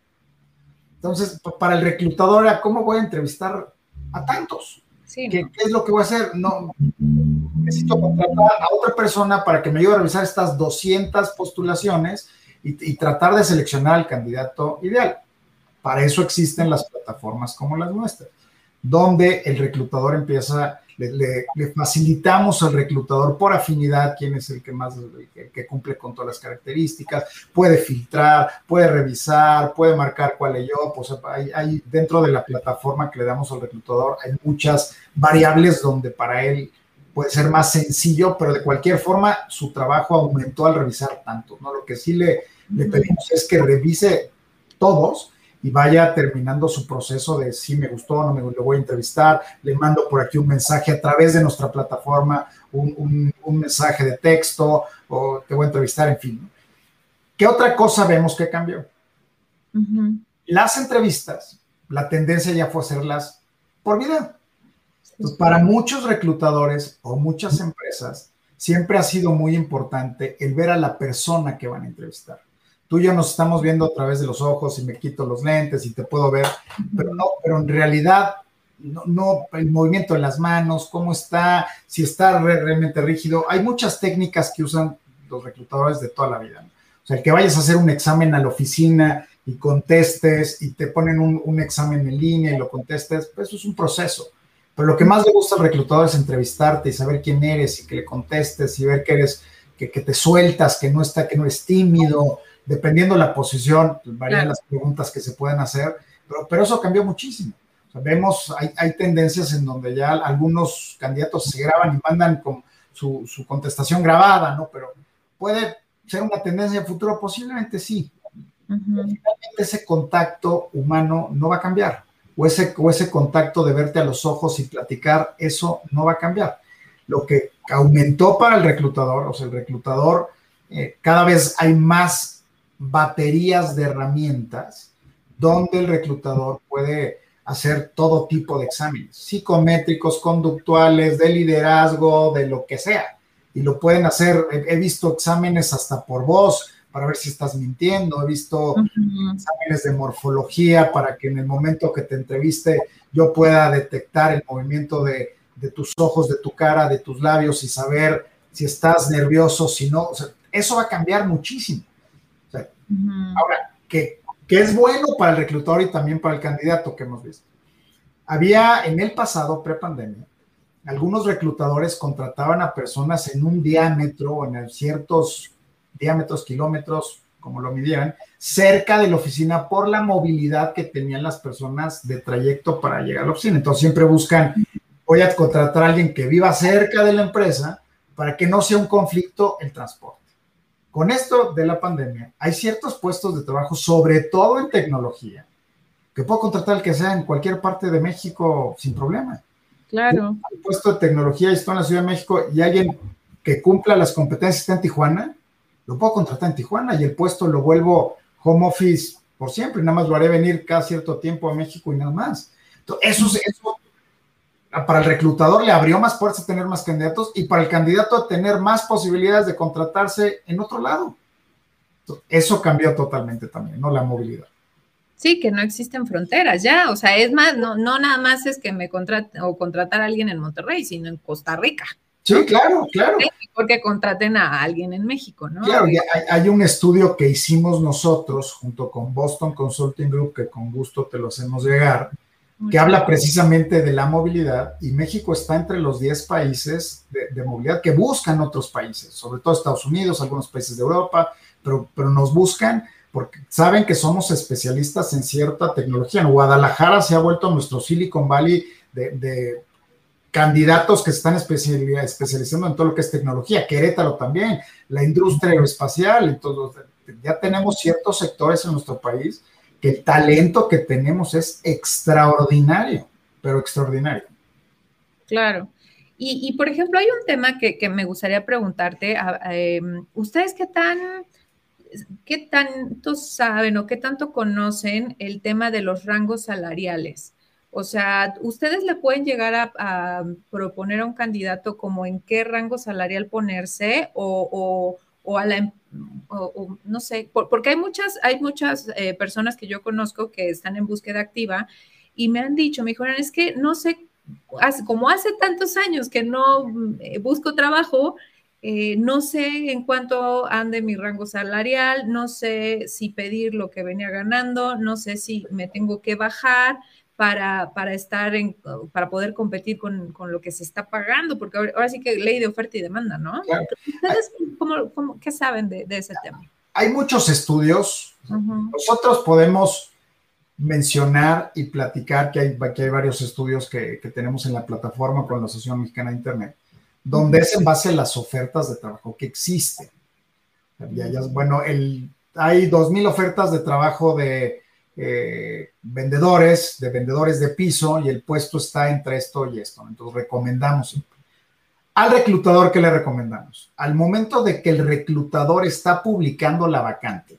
Entonces, para el reclutador ¿cómo voy a entrevistar a tantos? ¿Qué, es lo que voy a hacer? No, necesito contratar a otra persona para que me ayude a revisar estas 200 postulaciones y, y tratar de seleccionar al candidato ideal. Para eso existen las plataformas como las nuestras, donde el reclutador empieza, le, facilitamos al reclutador por afinidad quién es el que más, que cumple con todas las características, puede filtrar, puede revisar, puede marcar cuál es yo, pues hay, hay dentro de la plataforma que le damos al reclutador, hay muchas variables donde para él puede ser más sencillo, pero de cualquier forma su trabajo aumentó al revisar tanto, ¿no? Lo que sí le, le pedimos es que revise todos y vaya terminando su proceso de si me gustó, no me lo voy a entrevistar, le mando por aquí un mensaje a través de nuestra plataforma, un, mensaje de texto o te voy a entrevistar, en fin. ¿Qué otra cosa vemos que cambió? Las entrevistas, la tendencia ya fue hacerlas por video. para muchos reclutadores o muchas empresas, siempre ha sido muy importante el ver a la persona que van a entrevistar tú y yo nos estamos viendo a través de los ojos y me quito los lentes y te puedo ver, pero no, pero en realidad no, no el movimiento de las manos, cómo está, si está realmente rígido. Hay muchas técnicas que usan los reclutadores de toda la vida. O sea, el que vayas a hacer un examen a la oficina y contestes y te ponen un, examen en línea y lo contestes, pues eso es un proceso. Pero lo que más le gusta al reclutador es entrevistarte y saber quién eres y que le contestes y ver que eres, que, que te sueltas, que no está, que no eres tímido, dependiendo de la posición, pues, varían las preguntas que se pueden hacer, pero, pero eso cambió muchísimo. vemos, hay, hay, tendencias en donde ya algunos candidatos se graban y mandan con su, su, contestación grabada, ¿no? Pero puede ser una tendencia de futuro? Posiblemente sí. Finalmente ese contacto humano no va a cambiar. O ese, o ese contacto de verte a los ojos y platicar, eso no va a cambiar. Lo que aumentó para el reclutador, o sea, el reclutador, eh, cada vez hay más baterías de herramientas donde el reclutador puede hacer todo tipo de exámenes, psicométricos, conductuales, de liderazgo, de lo que sea. Y lo pueden hacer, he, visto exámenes hasta por voz para ver si estás mintiendo, he visto exámenes de morfología para que en el momento que te entreviste yo pueda detectar el movimiento de, tus ojos, de tu cara, de tus labios y saber si estás nervioso, si no. eso va a cambiar muchísimo. Ahora, que es bueno para el reclutador y también para el candidato que hemos visto. Había en el pasado, pre-pandemia, algunos reclutadores contrataban a personas en un diámetro, en ciertos diámetros, kilómetros, como lo midieran, cerca de la oficina por la movilidad que tenían las personas de trayecto para llegar a la oficina. Entonces siempre buscan, voy a contratar a alguien que viva cerca de la empresa para que no sea un conflicto el transporte. Con esto de la pandemia, hay ciertos puestos de trabajo, sobre todo en tecnología, que puedo contratar al que sea en cualquier parte de México sin problema. Claro. Un puesto de tecnología y estoy en la Ciudad de México y alguien que cumpla las competencias está en Tijuana, lo puedo contratar en Tijuana y el puesto lo vuelvo home office por siempre, nada más lo haré venir cada cierto tiempo a México y nada más. Entonces, eso, eso para el reclutador le abrió más puertas a tener más candidatos y para el candidato a tener más posibilidades de contratarse en otro lado. Eso cambió totalmente también, ¿no? La movilidad. Sí, que no existen fronteras ya, o sea, es más, no, no nada más es que me contrate o contratar a alguien en Monterrey, sino en Costa Rica. Sí, claro, claro. Porque contraten a alguien en México, ¿no? Claro, hay, hay, un estudio que hicimos nosotros junto con Boston Consulting Group, que con gusto te lo hacemos llegar, que habla precisamente de la movilidad y México está entre los 10 países de, movilidad que buscan otros países, sobre todo Estados Unidos, algunos países de Europa, pero, pero nos buscan porque saben que somos especialistas en cierta tecnología. En Guadalajara se ha vuelto nuestro Silicon Valley de, candidatos que están especializando en todo lo que es tecnología. Querétaro también, la industria aeroespacial, entonces ya tenemos ciertos sectores en nuestro país que talento que tenemos es extraordinario, pero extraordinario. Claro. Y, por ejemplo, hay un tema que, me gustaría preguntarte, em, ¿ustedes qué tan, qué tanto saben o qué tanto conocen el tema de los rangos salariales? O sea, ¿ustedes le pueden llegar a, proponer a un candidato como en qué rango salarial ponerse o a la em, o, no sé, porque hay muchas, hay muchas eh, personas que yo conozco que están en búsqueda activa y me han dicho, me dijeron, es que no sé, como hace tantos años que no eh, busco trabajo, eh, no sé en cuánto ande mi rango salarial, no sé si pedir lo que venía ganando, no sé si me tengo que bajar, para, para estar en, para poder competir con, con, lo que se está pagando, porque ahora, sí que ley de oferta y demanda, ¿no? ¿Ustedes cómo, qué saben de, de, ese tema? Hay muchos estudios. Nosotros podemos mencionar y platicar que hay, que hay varios estudios que, que, tenemos en la plataforma con la Asociación Mexicana de Internet, donde es en base a las ofertas de trabajo que existen. bueno, el, hay 2.000 ofertas de trabajo de eh, vendedores, de vendedores de piso, y el puesto está entre esto y esto. Entonces recomendamos. Al reclutador, ¿qué le recomendamos? Al momento de que el reclutador está publicando la vacante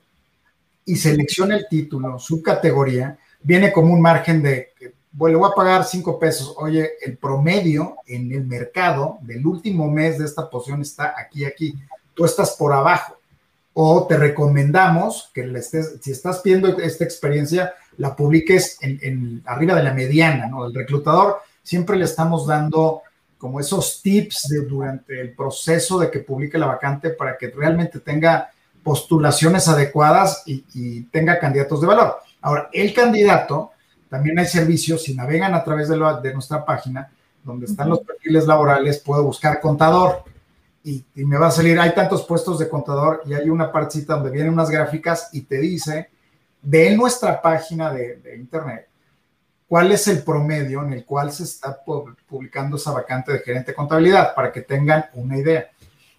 y selecciona el título, su categoría, viene como un margen de, bueno, le voy a pagar cinco pesos. Oye, el promedio en el mercado del último mes de esta posición está aquí, aquí. Tú estás por abajo o te recomendamos que estés, si estás viendo esta experiencia, la publiques en, arriba de la mediana, ¿no? El reclutador siempre le estamos dando como esos tips de, durante el proceso de que publique la vacante para que realmente tenga postulaciones adecuadas y, tenga candidatos de valor. Ahora, el candidato, también hay servicios, si navegan a través de, de nuestra página, donde están los perfiles laborales, puedo buscar contador y, me va a salir, hay tantos puestos de contador y hay una partecita donde vienen unas gráficas y te dice de nuestra página de, internet cuál es el promedio en el cual se está publicando esa vacante de gerente de contabilidad para que tengan una idea.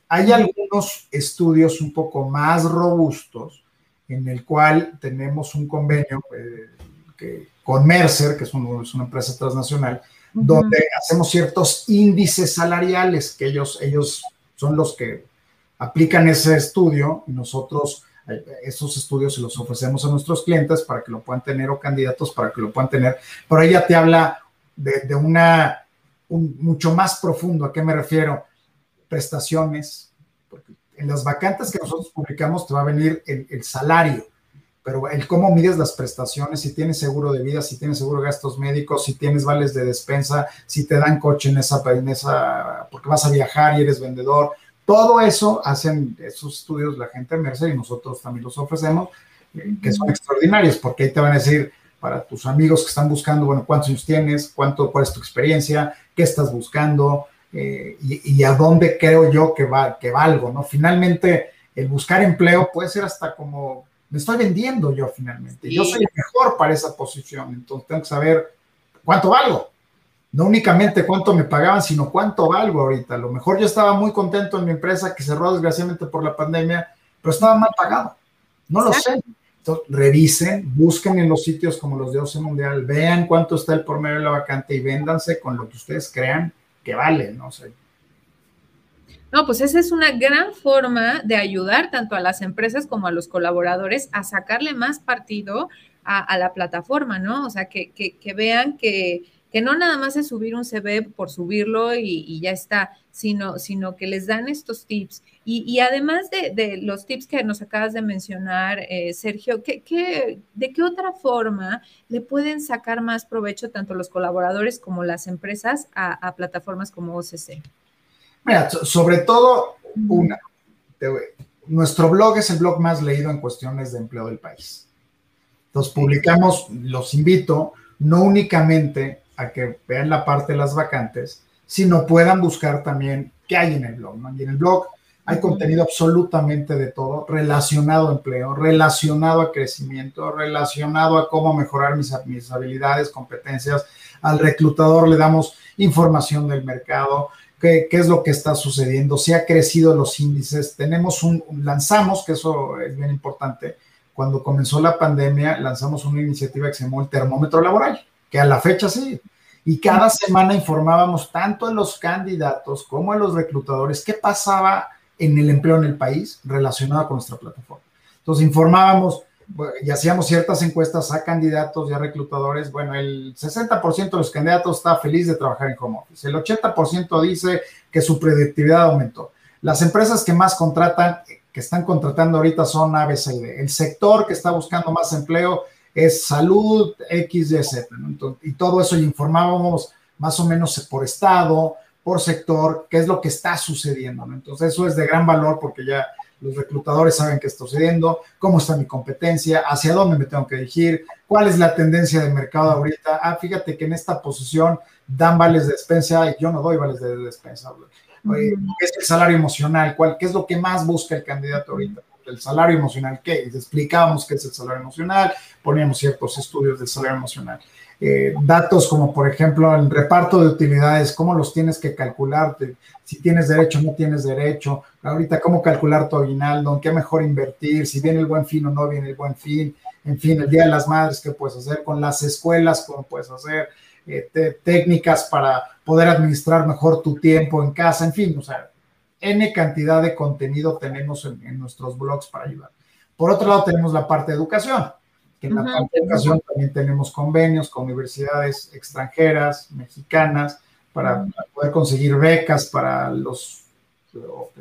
Hay algunos estudios un poco más robustos en el cual tenemos un convenio eh, con Mercer, que es, una empresa transnacional, donde hacemos ciertos índices salariales que ellos, ellos son los que aplican ese estudio y nosotros eh, esos estudios se los ofrecemos a nuestros clientes para que lo puedan tener o candidatos para que lo puedan tener. Pero ella te habla de, una, un, mucho más profundo. ¿A qué me refiero? Prestaciones. En las vacantes que nosotros publicamos te va a venir el salario, pero el cómo mides las prestaciones, si tienes seguro de vida, si tienes seguro de gastos médicos, si tienes vales de despensa, si te dan coche en esa, en esa, porque vas a viajar y eres vendedor, todo eso hacen esos estudios la gente de Mercer y nosotros también los ofrecemos, eh, que son extraordinarios, porque ahí te van a decir para tus amigos que están buscando, bueno, cuántos años tienes, cuánto, cuál es tu experiencia, qué estás buscando eh, y, a dónde creo yo que, va, que valgo, ¿no? Finalmente, el buscar empleo puede ser hasta como, me estoy vendiendo yo finalmente, yo soy el mejor para esa posición, entonces tengo que saber cuánto valgo no únicamente cuánto me pagaban, sino cuánto valgo ahorita. A lo mejor yo estaba muy contento en mi empresa que cerró desgraciadamente por la pandemia, pero estaba mal pagado. No lo sé. Entonces, revisen, busquen en los sitios como los de OCE Mundial, vean cuánto está el por medio de la vacante y véndanse con lo que ustedes crean que vale, no sé. No, pues esa es una gran forma de ayudar tanto a las empresas como a los colaboradores a sacarle más partido a, la plataforma, ¿no? O sea, que, que vean que, que no nada más es subir un CV por subirlo y, ya está, sino, sino que les dan estos tips. Y, además de, los tips que nos acabas de mencionar, eh, Sergio, ¿qué, de qué otra forma le pueden sacar más provecho tanto los colaboradores como las empresas a, plataformas como OCC? Mira, sobre todo, una, nuestro blog es el blog más leído en cuestiones de empleo del país. Entonces, publicamos, los invito, no únicamente a que vean la parte de las vacantes, sino puedan buscar también qué hay en el blog. Y en el blog hay contenido absolutamente de todo relacionado a empleo, relacionado a crecimiento, relacionado a cómo mejorar mis, mis habilidades, competencias. Al reclutador le damos información del mercado, qué, qué, es lo que está sucediendo, si ha crecido los índices. Tenemos un, lanzamos, que eso es bien importante, cuando comenzó la pandemia, lanzamos una iniciativa que se llamó el termómetro laboral que a la fecha sí. Y cada semana informábamos tanto a los candidatos como a los reclutadores qué pasaba en el empleo en el país relacionado con nuestra plataforma. Entonces informábamos y hacíamos ciertas encuestas a candidatos y a reclutadores. Bueno, el 60% de los candidatos está feliz de trabajar en home office. El 80% dice que su predictividad aumentó. Las empresas que más contratan, que están contratando ahorita son ABCD. El sector que está buscando más empleo es salud X, y todo eso informábamos más o menos por estado, por sector, qué es lo que está sucediendo. Entonces eso es de gran valor porque ya los reclutadores saben qué está sucediendo, cómo está mi competencia, hacia dónde me tengo que dirigir, cuál es la tendencia de mercado ahorita. Ah, fíjate que en esta posición dan vales de despensa y yo no doy vales de despensa. ¿Qué es el salario emocional? ¿Cuál, ¿Qué es lo que más busca el candidato ahorita? el salario emocional, ¿qué? Explicábamos qué es el salario emocional, poníamos ciertos estudios del salario emocional. Eh, datos como, por ejemplo, el reparto de utilidades, cómo los tienes que calcular, si tienes derecho o no tienes derecho, ahorita cómo calcular tu aguinaldo, en qué mejor invertir, si viene el buen fin o no viene el buen fin, en fin, el Día de las Madres, qué puedes hacer, con las escuelas, cómo puedes hacer, eh, técnicas para poder administrar mejor tu tiempo en casa, en fin, o sea, N cantidad de contenido tenemos en, nuestros blogs para ayudar. Por otro lado, tenemos la parte de educación, que en la parte de educación también tenemos convenios con universidades extranjeras, mexicanas, para, poder conseguir becas para los,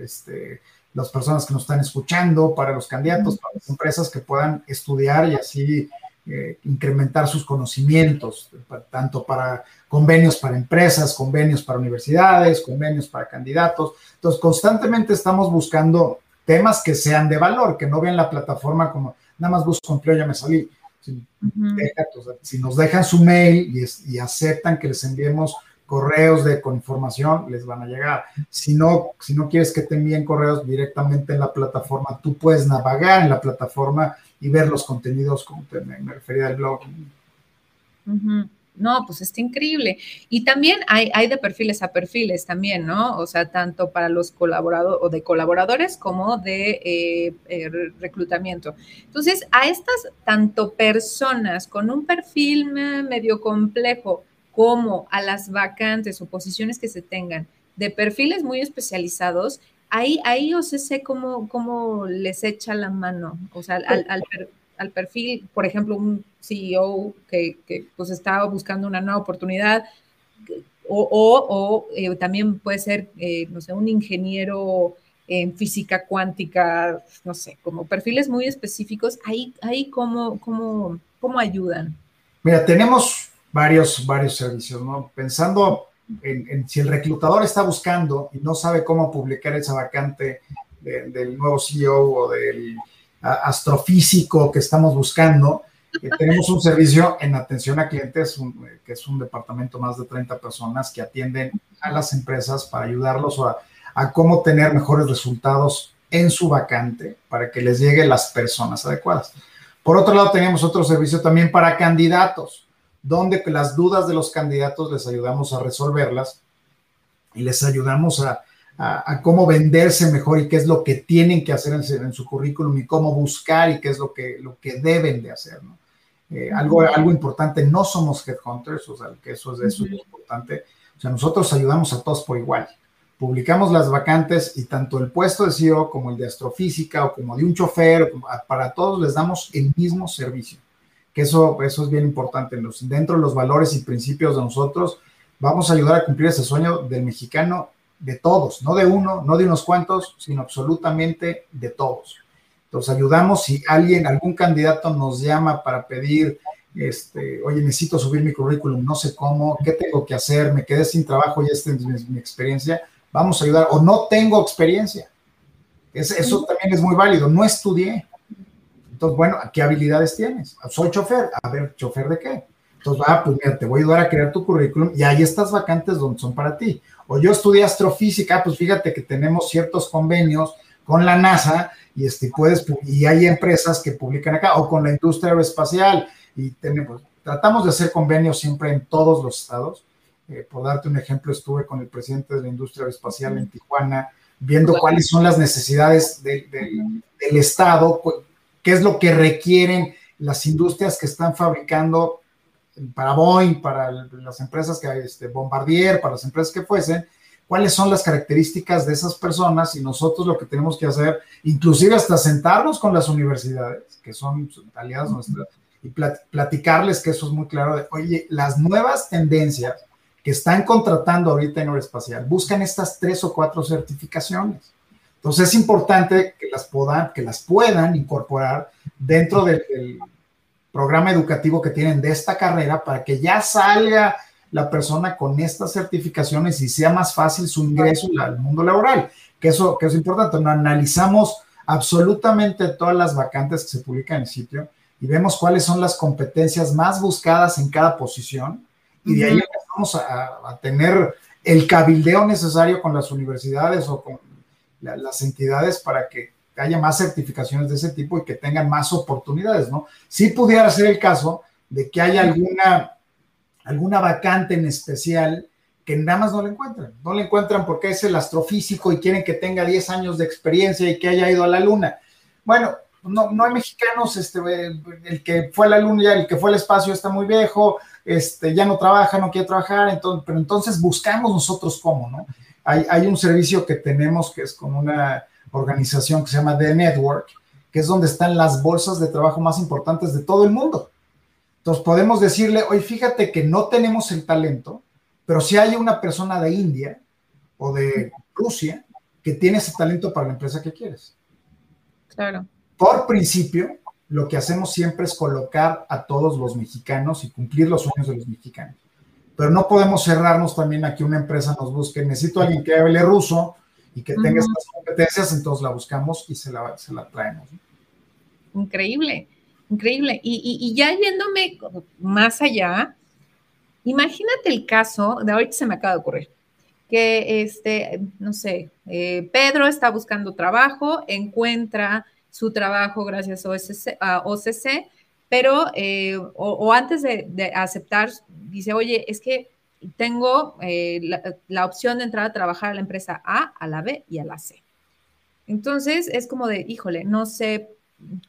este, las personas que nos están escuchando, para los candidatos, para las empresas que puedan estudiar y así eh, incrementar sus conocimientos, tanto para convenios para empresas, convenios para universidades, convenios para candidatos. Entonces, constantemente estamos buscando temas que sean de valor, que no vean la plataforma como nada más busco empleo, ya me salí. Si, nos dejan su mail y, aceptan que les enviemos correos de, con información, les van a llegar. Si no, si no quieres que te envíen correos directamente en la plataforma, tú puedes navegar en la plataforma y ver los contenidos, como te, me, refería al blog. No, pues está increíble. Y también hay, hay de perfiles a perfiles también, ¿no? O sea, tanto para los colaboradores o de colaboradores como de eh, eh, reclutamiento. Entonces, a estas tanto personas con un perfil medio complejo como a las vacantes o posiciones que se tengan de perfiles muy especializados, ahí, ahí sé cómo, cómo les echa la mano, o sea, al, al, al perfil, por ejemplo, un CEO que, pues estaba buscando una nueva oportunidad, o, eh, también puede ser, eh, no sé, un ingeniero en física cuántica, no sé, como perfiles muy específicos, ahí, ahí cómo, cómo, cómo ayudan. Mira, tenemos varios, varios servicios, ¿no? Pensando en, si el reclutador está buscando y no sabe cómo publicar esa vacante de, del nuevo CEO o del astrofísico que estamos buscando. Eh, tenemos un servicio en atención a clientes, un, que es un departamento más de 30 personas que atienden a las empresas para ayudarlos a, a cómo tener mejores resultados en su vacante para que les lleguen las personas adecuadas. Por otro lado, tenemos otro servicio también para candidatos, donde las dudas de los candidatos les ayudamos a resolverlas y les ayudamos a, a, cómo venderse mejor y qué es lo que tienen que hacer en, su currículum y cómo buscar y qué es lo que, lo que deben de hacer, ¿no? Eh, algo, algo importante, no somos headhunters, o sea, que eso es, eso es importante. O sea, nosotros ayudamos a todos por igual. Publicamos las vacantes y tanto el puesto de CEO como el de astrofísica o como de un chofer, para todos les damos el mismo servicio. Que eso, eso es bien importante. Dentro de los valores y principios de nosotros, vamos a ayudar a cumplir ese sueño del mexicano de todos, no de uno, no de unos cuantos, sino absolutamente de todos. Entonces ayudamos si alguien, algún candidato nos llama para pedir, este, oye, necesito subir mi currículum, no sé cómo, qué tengo que hacer, me quedé sin trabajo y esta es mi, experiencia, vamos a ayudar, o no tengo experiencia. eso también es muy válido, no estudié. Entonces, bueno, ¿qué habilidades tienes? Soy chofer, a ver, ¿chofer de qué? Entonces, ah, pues mira, te voy a ayudar a crear tu currículum y hay estas vacantes donde son para ti. O yo estudié astrofísica, pues fíjate que tenemos ciertos convenios con la NASA y, este, puedes, y hay empresas que publican acá, o con la industria aeroespacial, y tenemos, tratamos de hacer convenios siempre en todos los estados. Eh, por darte un ejemplo, estuve con el presidente de la industria aeroespacial en Tijuana, viendo cuáles son las necesidades de, de, del estado, qué es lo que requieren las industrias que están fabricando para Boeing, para las empresas que este, Bombardier, para las empresas que fuesen, cuáles son las características de esas personas y nosotros lo que tenemos que hacer, inclusive hasta sentarnos con las universidades, que son aliadas nuestras, y platicarles que eso es muy claro de, oye, las nuevas tendencias que están contratando ahorita en Aeroespacial buscan estas tres o cuatro certificaciones. Entonces es importante que las, puedan, que las puedan incorporar dentro del, del programa educativo que tienen de esta carrera para que ya salga la persona con estas certificaciones y sea más fácil su ingreso al mundo laboral, que eso, que es importante. analizamos absolutamente todas las vacantes que se publican en el sitio y vemos cuáles son las competencias más buscadas en cada posición y de ahí empezamos a, a, tener el cabildeo necesario con las universidades o con la, las entidades para que haya más certificaciones de ese tipo y que tengan más oportunidades, ¿no? Si pudiera ser el caso de que haya alguna, alguna vacante en especial que nada más no le encuentran. No le encuentran porque es el astrofísico y quieren que tenga 10 años de experiencia y que haya ido a la luna. Bueno, no, no hay mexicanos, este, el que fue a la luna, el que fue al espacio está muy viejo, este, ya no trabaja, no quiere trabajar, entonces, pero entonces buscamos nosotros cómo, ¿no? Hay, hay un servicio que tenemos que es como una organización que se llama The Network, que es donde están las bolsas de trabajo más importantes de todo el mundo. Entonces podemos decirle, oye, fíjate que no tenemos el talento, pero si hay una persona de India o de Rusia que tiene ese talento para la empresa que quieres. Claro. Por principio, lo que hacemos siempre es colocar a todos los mexicanos y cumplir los sueños de los mexicanos. Pero no podemos cerrarnos también a que una empresa nos busque, necesito a alguien que hable ruso, y que tenga estas competencias, entonces la buscamos y se la, se la traemos. Increíble, increíble. Y, y, ya yéndome más allá, imagínate el caso, de ahorita se me acaba de ocurrir, que este, no sé, eh, Pedro está buscando trabajo, encuentra su trabajo gracias a OCC, pero, eh, o, antes de, aceptar, dice, oye, es que tengo eh, la, opción de entrar a trabajar a la empresa A, a la B y a la C. Entonces es como de, híjole, no sé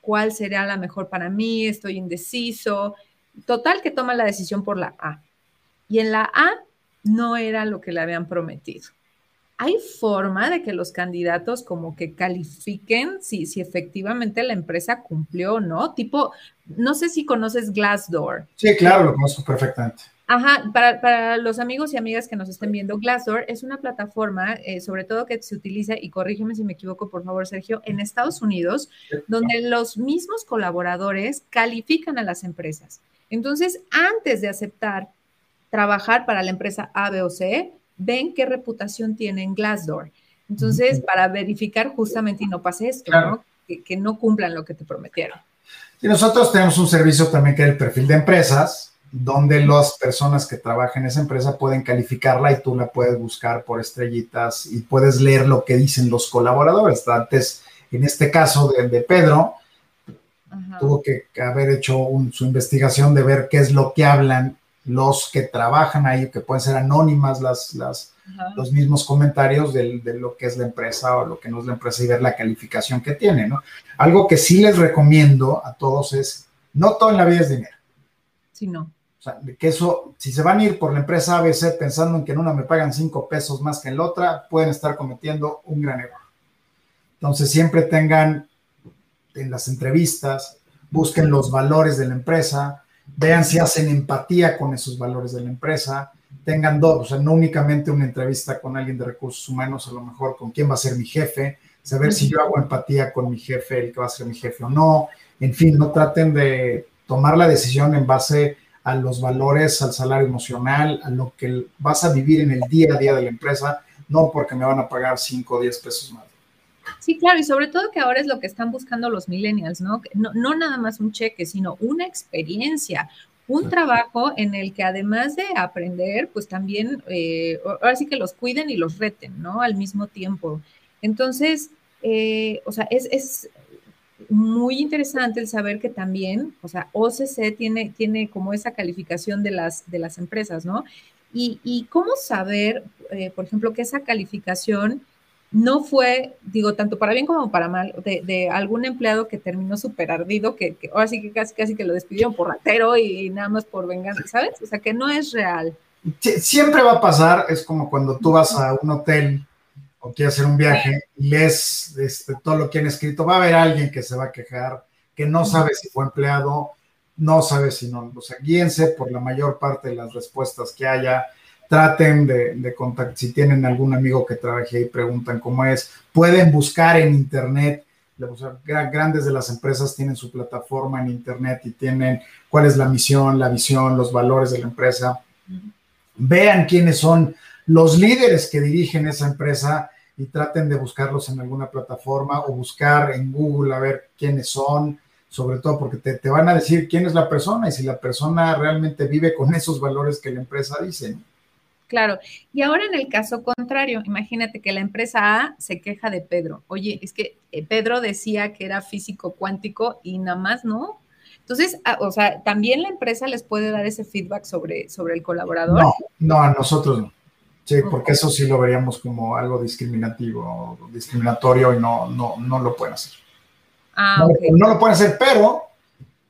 cuál sería la mejor para mí, estoy indeciso. Total que toma la decisión por la A. Y en la A no era lo que le habían prometido. ¿Hay forma de que los candidatos como que califiquen si, si efectivamente la empresa cumplió o no? Tipo, no sé si conoces Glassdoor. Sí, claro, lo conozco perfectamente. Ajá, para, los amigos y amigas que nos estén viendo, Glassdoor es una plataforma, eh, sobre todo que se utiliza, y corrígeme si me equivoco, por favor, Sergio, en Estados Unidos, donde los mismos colaboradores califican a las empresas. Entonces, antes de aceptar trabajar para la empresa A, B o C, ven qué reputación tiene en Glassdoor. Entonces, para verificar justamente y no pase esto, ¿no? Que, no cumplan lo que te prometieron. Y nosotros tenemos un servicio también que es el perfil de empresas, donde las personas que trabajan en esa empresa pueden calificarla y tú la puedes buscar por estrellitas y puedes leer lo que dicen los colaboradores. Antes, en este caso de, Pedro, tuvo que haber hecho su investigación de ver qué es lo que hablan los que trabajan ahí, que pueden ser anónimas las, las, los mismos comentarios de, lo que es la empresa o lo que no es la empresa y ver la calificación que tiene, ¿no? Algo que sí les recomiendo a todos es, no todo en la vida es dinero. Sí, no. Sea, que eso, si se van a ir por la empresa ABC pensando en que en una me pagan cinco pesos más que en la otra, pueden estar cometiendo un gran error. Entonces, siempre tengan en las entrevistas, busquen los valores de la empresa, vean si hacen empatía con esos valores de la empresa, tengan dos, o sea, no únicamente una entrevista con alguien de recursos humanos, a lo mejor con quién va a ser mi jefe, saber si yo hago empatía con mi jefe, el que va a ser mi jefe o no, en fin, no traten de tomar la decisión en base a los valores, al salario emocional, a lo que vas a vivir en el día a día de la empresa, no porque me van a pagar 5 o 10 pesos más. Sí, claro, y sobre todo que ahora es lo que están buscando los millennials, ¿no? No, no nada más un cheque, sino una experiencia, un trabajo en el que además de aprender, pues también, eh, ahora sí que los cuiden y los reten, ¿no? Al mismo tiempo. Entonces, eh, o sea, es, es, muy interesante el saber que también, o sea, OCC tiene, tiene como esa calificación de las, de las empresas, ¿no? Y, y cómo saber, eh, por ejemplo, que esa calificación no fue, digo, tanto para bien como para mal, de, algún empleado que terminó súper ardido, que, ahora sí que casi, casi que lo despidieron por ratero y, nada más por venganza, ¿sabes? O sea, que no es real. siempre va a pasar, es como cuando tú vas a un hotel o quieres hacer un viaje y lees este, todo lo que han escrito, va a haber alguien que se va a quejar, que no sabe si fue empleado, no sabe si no, o sea, guíense por la mayor parte de las respuestas que haya, traten de, de contactar, si tienen algún amigo que trabaje ahí, preguntan cómo es, pueden buscar en internet, grandes de las empresas tienen su plataforma en internet y tienen cuál es la misión, la visión, los valores de la empresa. Vean quiénes son los líderes que dirigen esa empresa y traten de buscarlos en alguna plataforma o buscar en Google a ver quiénes son, sobre todo porque te, van a decir quién es la persona y si la persona realmente vive con [LAUGHS] esos valores que la empresa dice. Claro, y ahora en el caso contrario, imagínate que la empresa A se queja de Pedro. Oye, es que eh, Pedro decía que era físico cuántico y nada más no. Entonces, ah, o sea, también la empresa les puede dar ese feedback sobre, sobre el colaborador. No, no, a nosotros no. Sí, porque eso sí lo veríamos como algo discriminativo, discriminatorio y no, no, no lo pueden hacer. Ah, no, lo pueden hacer, pero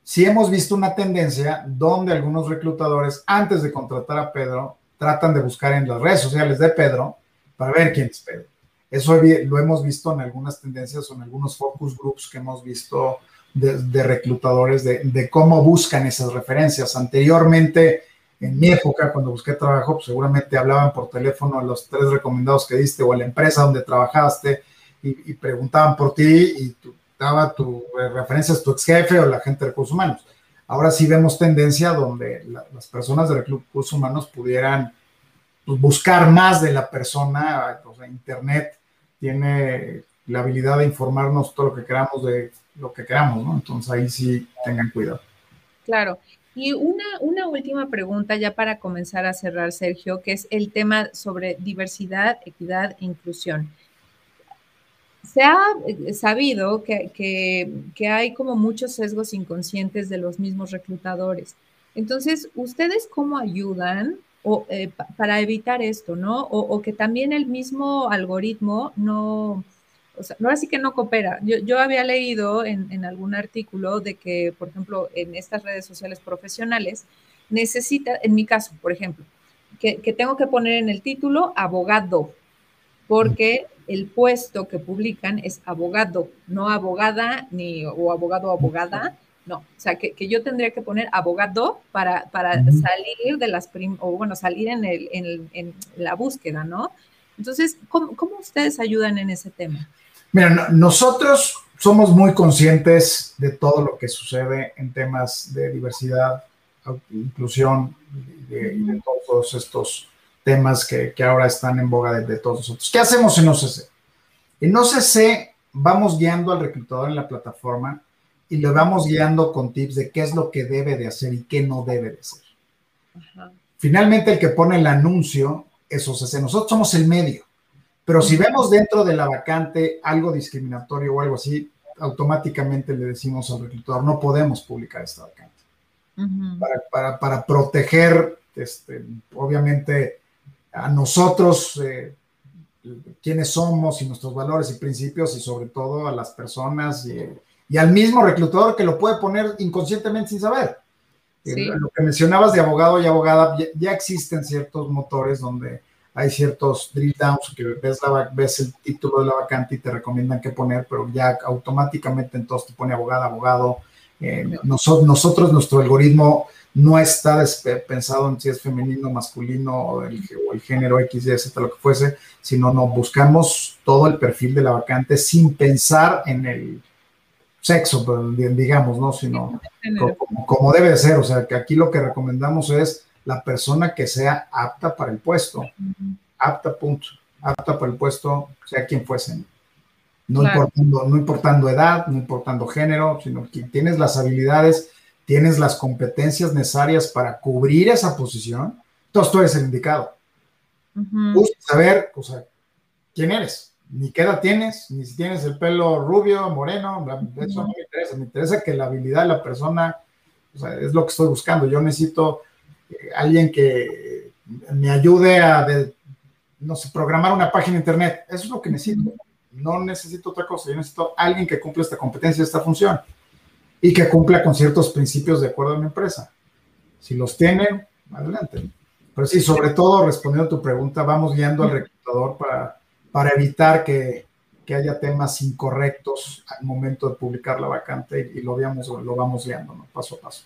sí hemos visto una tendencia donde algunos reclutadores, antes de contratar a Pedro, tratan de buscar en las redes sociales de Pedro para ver quién es Pedro. Eso lo hemos visto en algunas tendencias o en algunos focus groups que hemos visto de, reclutadores de, de, cómo buscan esas referencias. Anteriormente, en mi época, cuando busqué trabajo, pues seguramente hablaban por teléfono a los tres recomendados que diste o a la empresa donde trabajaste y, preguntaban por ti y tú, daba tu eh, referencias tu ex jefe o la gente de recursos humanos. Ahora sí vemos tendencia donde las personas de recursos humanos pudieran pues, buscar más de la persona, Internet tiene la habilidad de informarnos todo lo que queramos de lo que queramos, ¿no? Entonces ahí sí tengan cuidado. Claro. Y una, una última pregunta ya para comenzar a cerrar, Sergio, que es el tema sobre diversidad, equidad e inclusión. se ha eh, sabido que, hay como muchos sesgos inconscientes de los mismos reclutadores. Entonces, ¿ustedes cómo ayudan o, eh, para evitar esto, no? O, que también el mismo algoritmo no, o sea, no así que no coopera. Yo, había leído en, algún artículo de que, por ejemplo, en estas redes sociales profesionales, necesita, en mi caso, por ejemplo, que, que tengo que poner en el título abogado, porque el puesto que publican es abogado, no abogada ni o abogado o abogada, no, o sea, que, yo tendría que poner abogado para, para salir de las, o bueno, salir en, el, en, la búsqueda, ¿no? Entonces, ¿cómo, ustedes ayudan en ese tema? Mira, nosotros somos muy conscientes de todo lo que sucede en temas de diversidad, inclusión y de todos estos temas que, ahora están en boga de, todos nosotros. ¿Qué hacemos en OCC? En OCC vamos guiando al reclutador en la plataforma y le vamos guiando con tips de qué es lo que debe de hacer y qué no debe de hacer. Finalmente, el que pone el anuncio es OCC. Nosotros somos el medio. Pero si vemos dentro de la vacante algo discriminatorio o algo así, automáticamente le decimos al reclutador, no podemos publicar esta vacante. para, para, proteger, este, obviamente, a nosotros, eh, quiénes somos y nuestros valores y principios y sobre todo a las personas y, al mismo reclutador que lo puede poner inconscientemente sin saber. Eh, lo que mencionabas de abogado y abogada, ya, existen ciertos motores donde hay ciertos drill downs que ves, la, ves el título de la vacante y te recomiendan qué poner, pero ya automáticamente entonces te pone abogada, abogado. Eh, nosotros, nosotros, nuestro algoritmo no está pensado en si es femenino, masculino o el, género X, Y, Z, lo que fuese, sino no buscamos todo el perfil de la vacante sin pensar en el sexo, digamos, ¿no? Sino como, debe de ser. O sea, que aquí lo que recomendamos es la persona que sea apta para el puesto. Apta, punto. Apta para el puesto, sea quien fuese. No, importando, no importando edad, no importando género, sino que tienes las habilidades tienes las competencias necesarias para cubrir esa posición, entonces tú eres el indicado. Busca saber, o sea, quién eres, ni qué edad tienes, ni si tienes el pelo rubio, moreno, eso no me interesa, me interesa que la habilidad de la persona, o sea, es lo que estoy buscando. Yo necesito alguien que me ayude a, no programar una página de internet. Eso es lo que necesito. No necesito otra cosa, yo necesito alguien que cumpla esta competencia, esta función y que cumpla con ciertos principios de acuerdo a mi empresa. Si los tienen, adelante. Pero sí, sobre todo, respondiendo a tu pregunta, vamos guiando al reclutador para, para evitar que, que haya temas incorrectos al momento de publicar la vacante y, lo, veamos, lo vamos guiando paso a paso.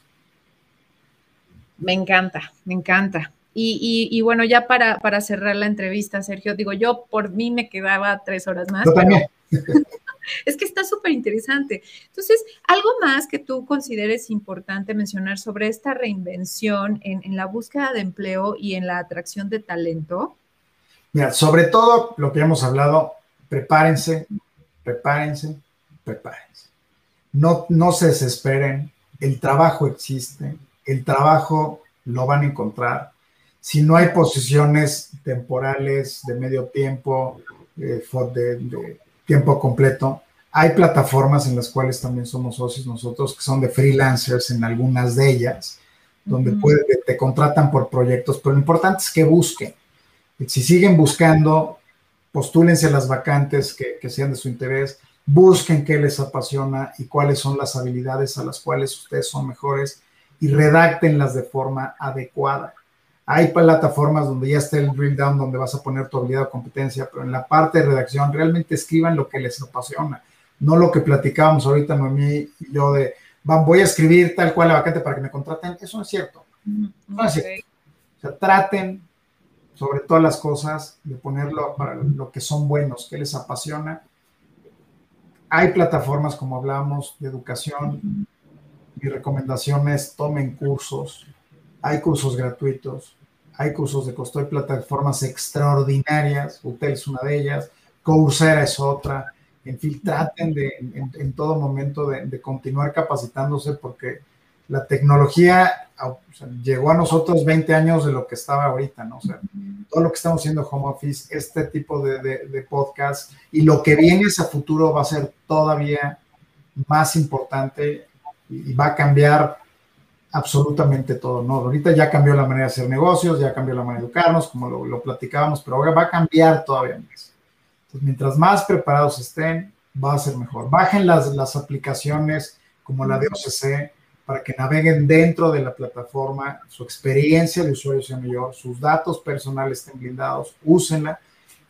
Me encanta, me encanta. Y, y, bueno, ya para, para, cerrar la entrevista, Sergio, digo, yo por mí me quedaba tres horas más. Yo también. [LAUGHS] es que está súper interesante. Entonces, algo más que tú consideres importante mencionar sobre esta reinvención en, la búsqueda de empleo y en la atracción de talento. Mira, sobre todo lo que hemos hablado, prepárense, prepárense, prepárense. No, no se desesperen, el trabajo existe, el trabajo lo van a encontrar. Si no hay posiciones temporales de medio tiempo, eh, de, tiempo completo. Hay plataformas en las cuales también somos socios nosotros, que son de freelancers en algunas de ellas, donde te contratan por proyectos, pero lo importante es que busquen. Si siguen buscando, postúlense a las vacantes que, que sean de su interés, busquen qué les apasiona y cuáles son las habilidades a las cuales ustedes son mejores y redáctenlas de forma adecuada. Hay plataformas donde ya está el drill down, donde vas a poner tu habilidad o competencia, pero en la parte de redacción realmente escriban lo que les apasiona, no lo que platicábamos ahorita, Noemí y yo, de voy a escribir tal cual la vacante para que me contraten. Eso no es cierto. No es cierto. O sea, traten sobre todas las cosas de ponerlo para lo que son buenos, que les apasiona. Hay plataformas, como hablábamos, de educación. Mi recomendación es tomen cursos. Hay cursos gratuitos hay cursos de costo, hay plataformas extraordinarias, Hotel es una de ellas, Coursera es otra, en fin, traten de en, todo momento de, continuar capacitándose porque la tecnología llegó a nosotros 20 años de lo que estaba ahorita, ¿no? O sea, todo lo que estamos haciendo home office, este tipo de, de, podcast y lo que viene a futuro va a ser todavía más importante y, va a cambiar absolutamente todo, ¿no? Ahorita ya cambió la manera de hacer negocios, ya cambió la manera de educarnos, como lo, platicábamos, pero ahora va a cambiar todavía más. Mientras más preparados estén, va a ser mejor. Bajen las, las aplicaciones como la de OCC, para que naveguen dentro de la plataforma, su experiencia de usuario sea mayor, sus datos personales estén blindados, úsenla.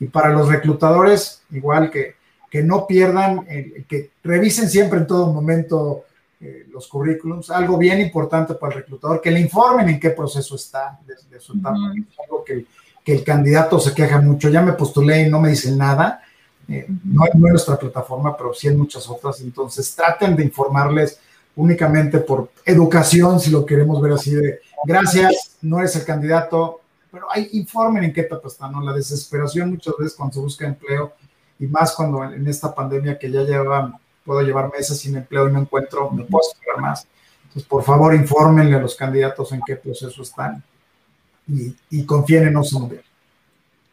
Y para los reclutadores, igual que, que no pierdan, que revisen siempre en todo momento eh, los currículums, algo bien importante para el reclutador, que le informen en qué proceso está de, su etapa, algo que, que, el candidato se queja mucho, ya me postulé y no me dicen nada, eh, no, no en nuestra plataforma, pero sí en muchas otras, entonces traten de informarles únicamente por educación, si lo queremos ver así de gracias, no eres el candidato, pero hay, informen en qué etapa está, ¿no? La desesperación muchas veces cuando se busca empleo y más cuando en esta pandemia que ya lleva, puedo llevar meses sin empleo y no encuentro, me puedo esperar más. Entonces, por favor, infórmenle a los candidatos en qué proceso están y, y confíen en nosotros.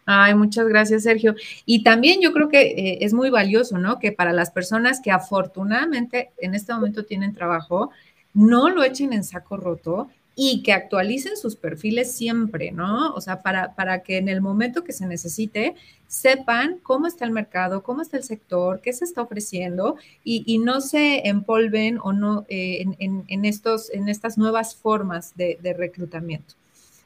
Ay, muchas gracias, Sergio. Y también yo creo que eh, es muy valioso, ¿no? Que para las personas que afortunadamente en este momento tienen trabajo, no lo echen en saco roto y que actualicen sus perfiles siempre, ¿no? O sea, para, para que en el momento que se necesite sepan cómo está el mercado, cómo está el sector, qué se está ofreciendo y, no se empolven o no eh, en, estos, en estas nuevas formas de reclutamiento.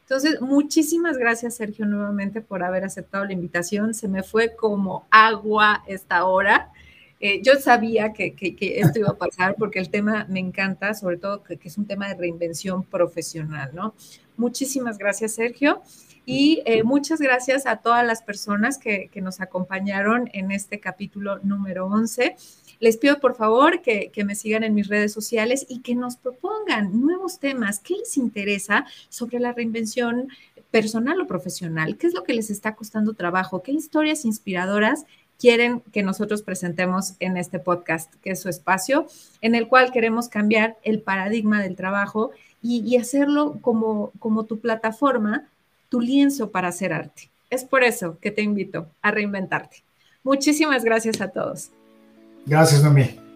Entonces, muchísimas gracias, Sergio, nuevamente por haber aceptado la invitación. Se me fue como agua esta hora. Eh, yo sabía que, esto iba a pasar porque el tema me encanta, sobre todo que, es un tema de reinvención profesional, ¿no? Muchísimas gracias, Sergio. Y eh, muchas gracias a todas las personas que, que, nos acompañaron en este capítulo número 11. Les pido por favor que, me sigan en mis redes sociales y que nos propongan nuevos temas. ¿Qué les interesa sobre la reinvención personal o profesional? ¿Qué es lo que les está costando trabajo? ¿Qué historias inspiradoras quieren que nosotros presentemos en este podcast, que es su espacio, en el cual queremos cambiar el paradigma del trabajo y, hacerlo como, como tu plataforma, tu lienzo para hacer arte. Es por eso que te invito a reinventarte. Muchísimas gracias a todos. Gracias, Noemí.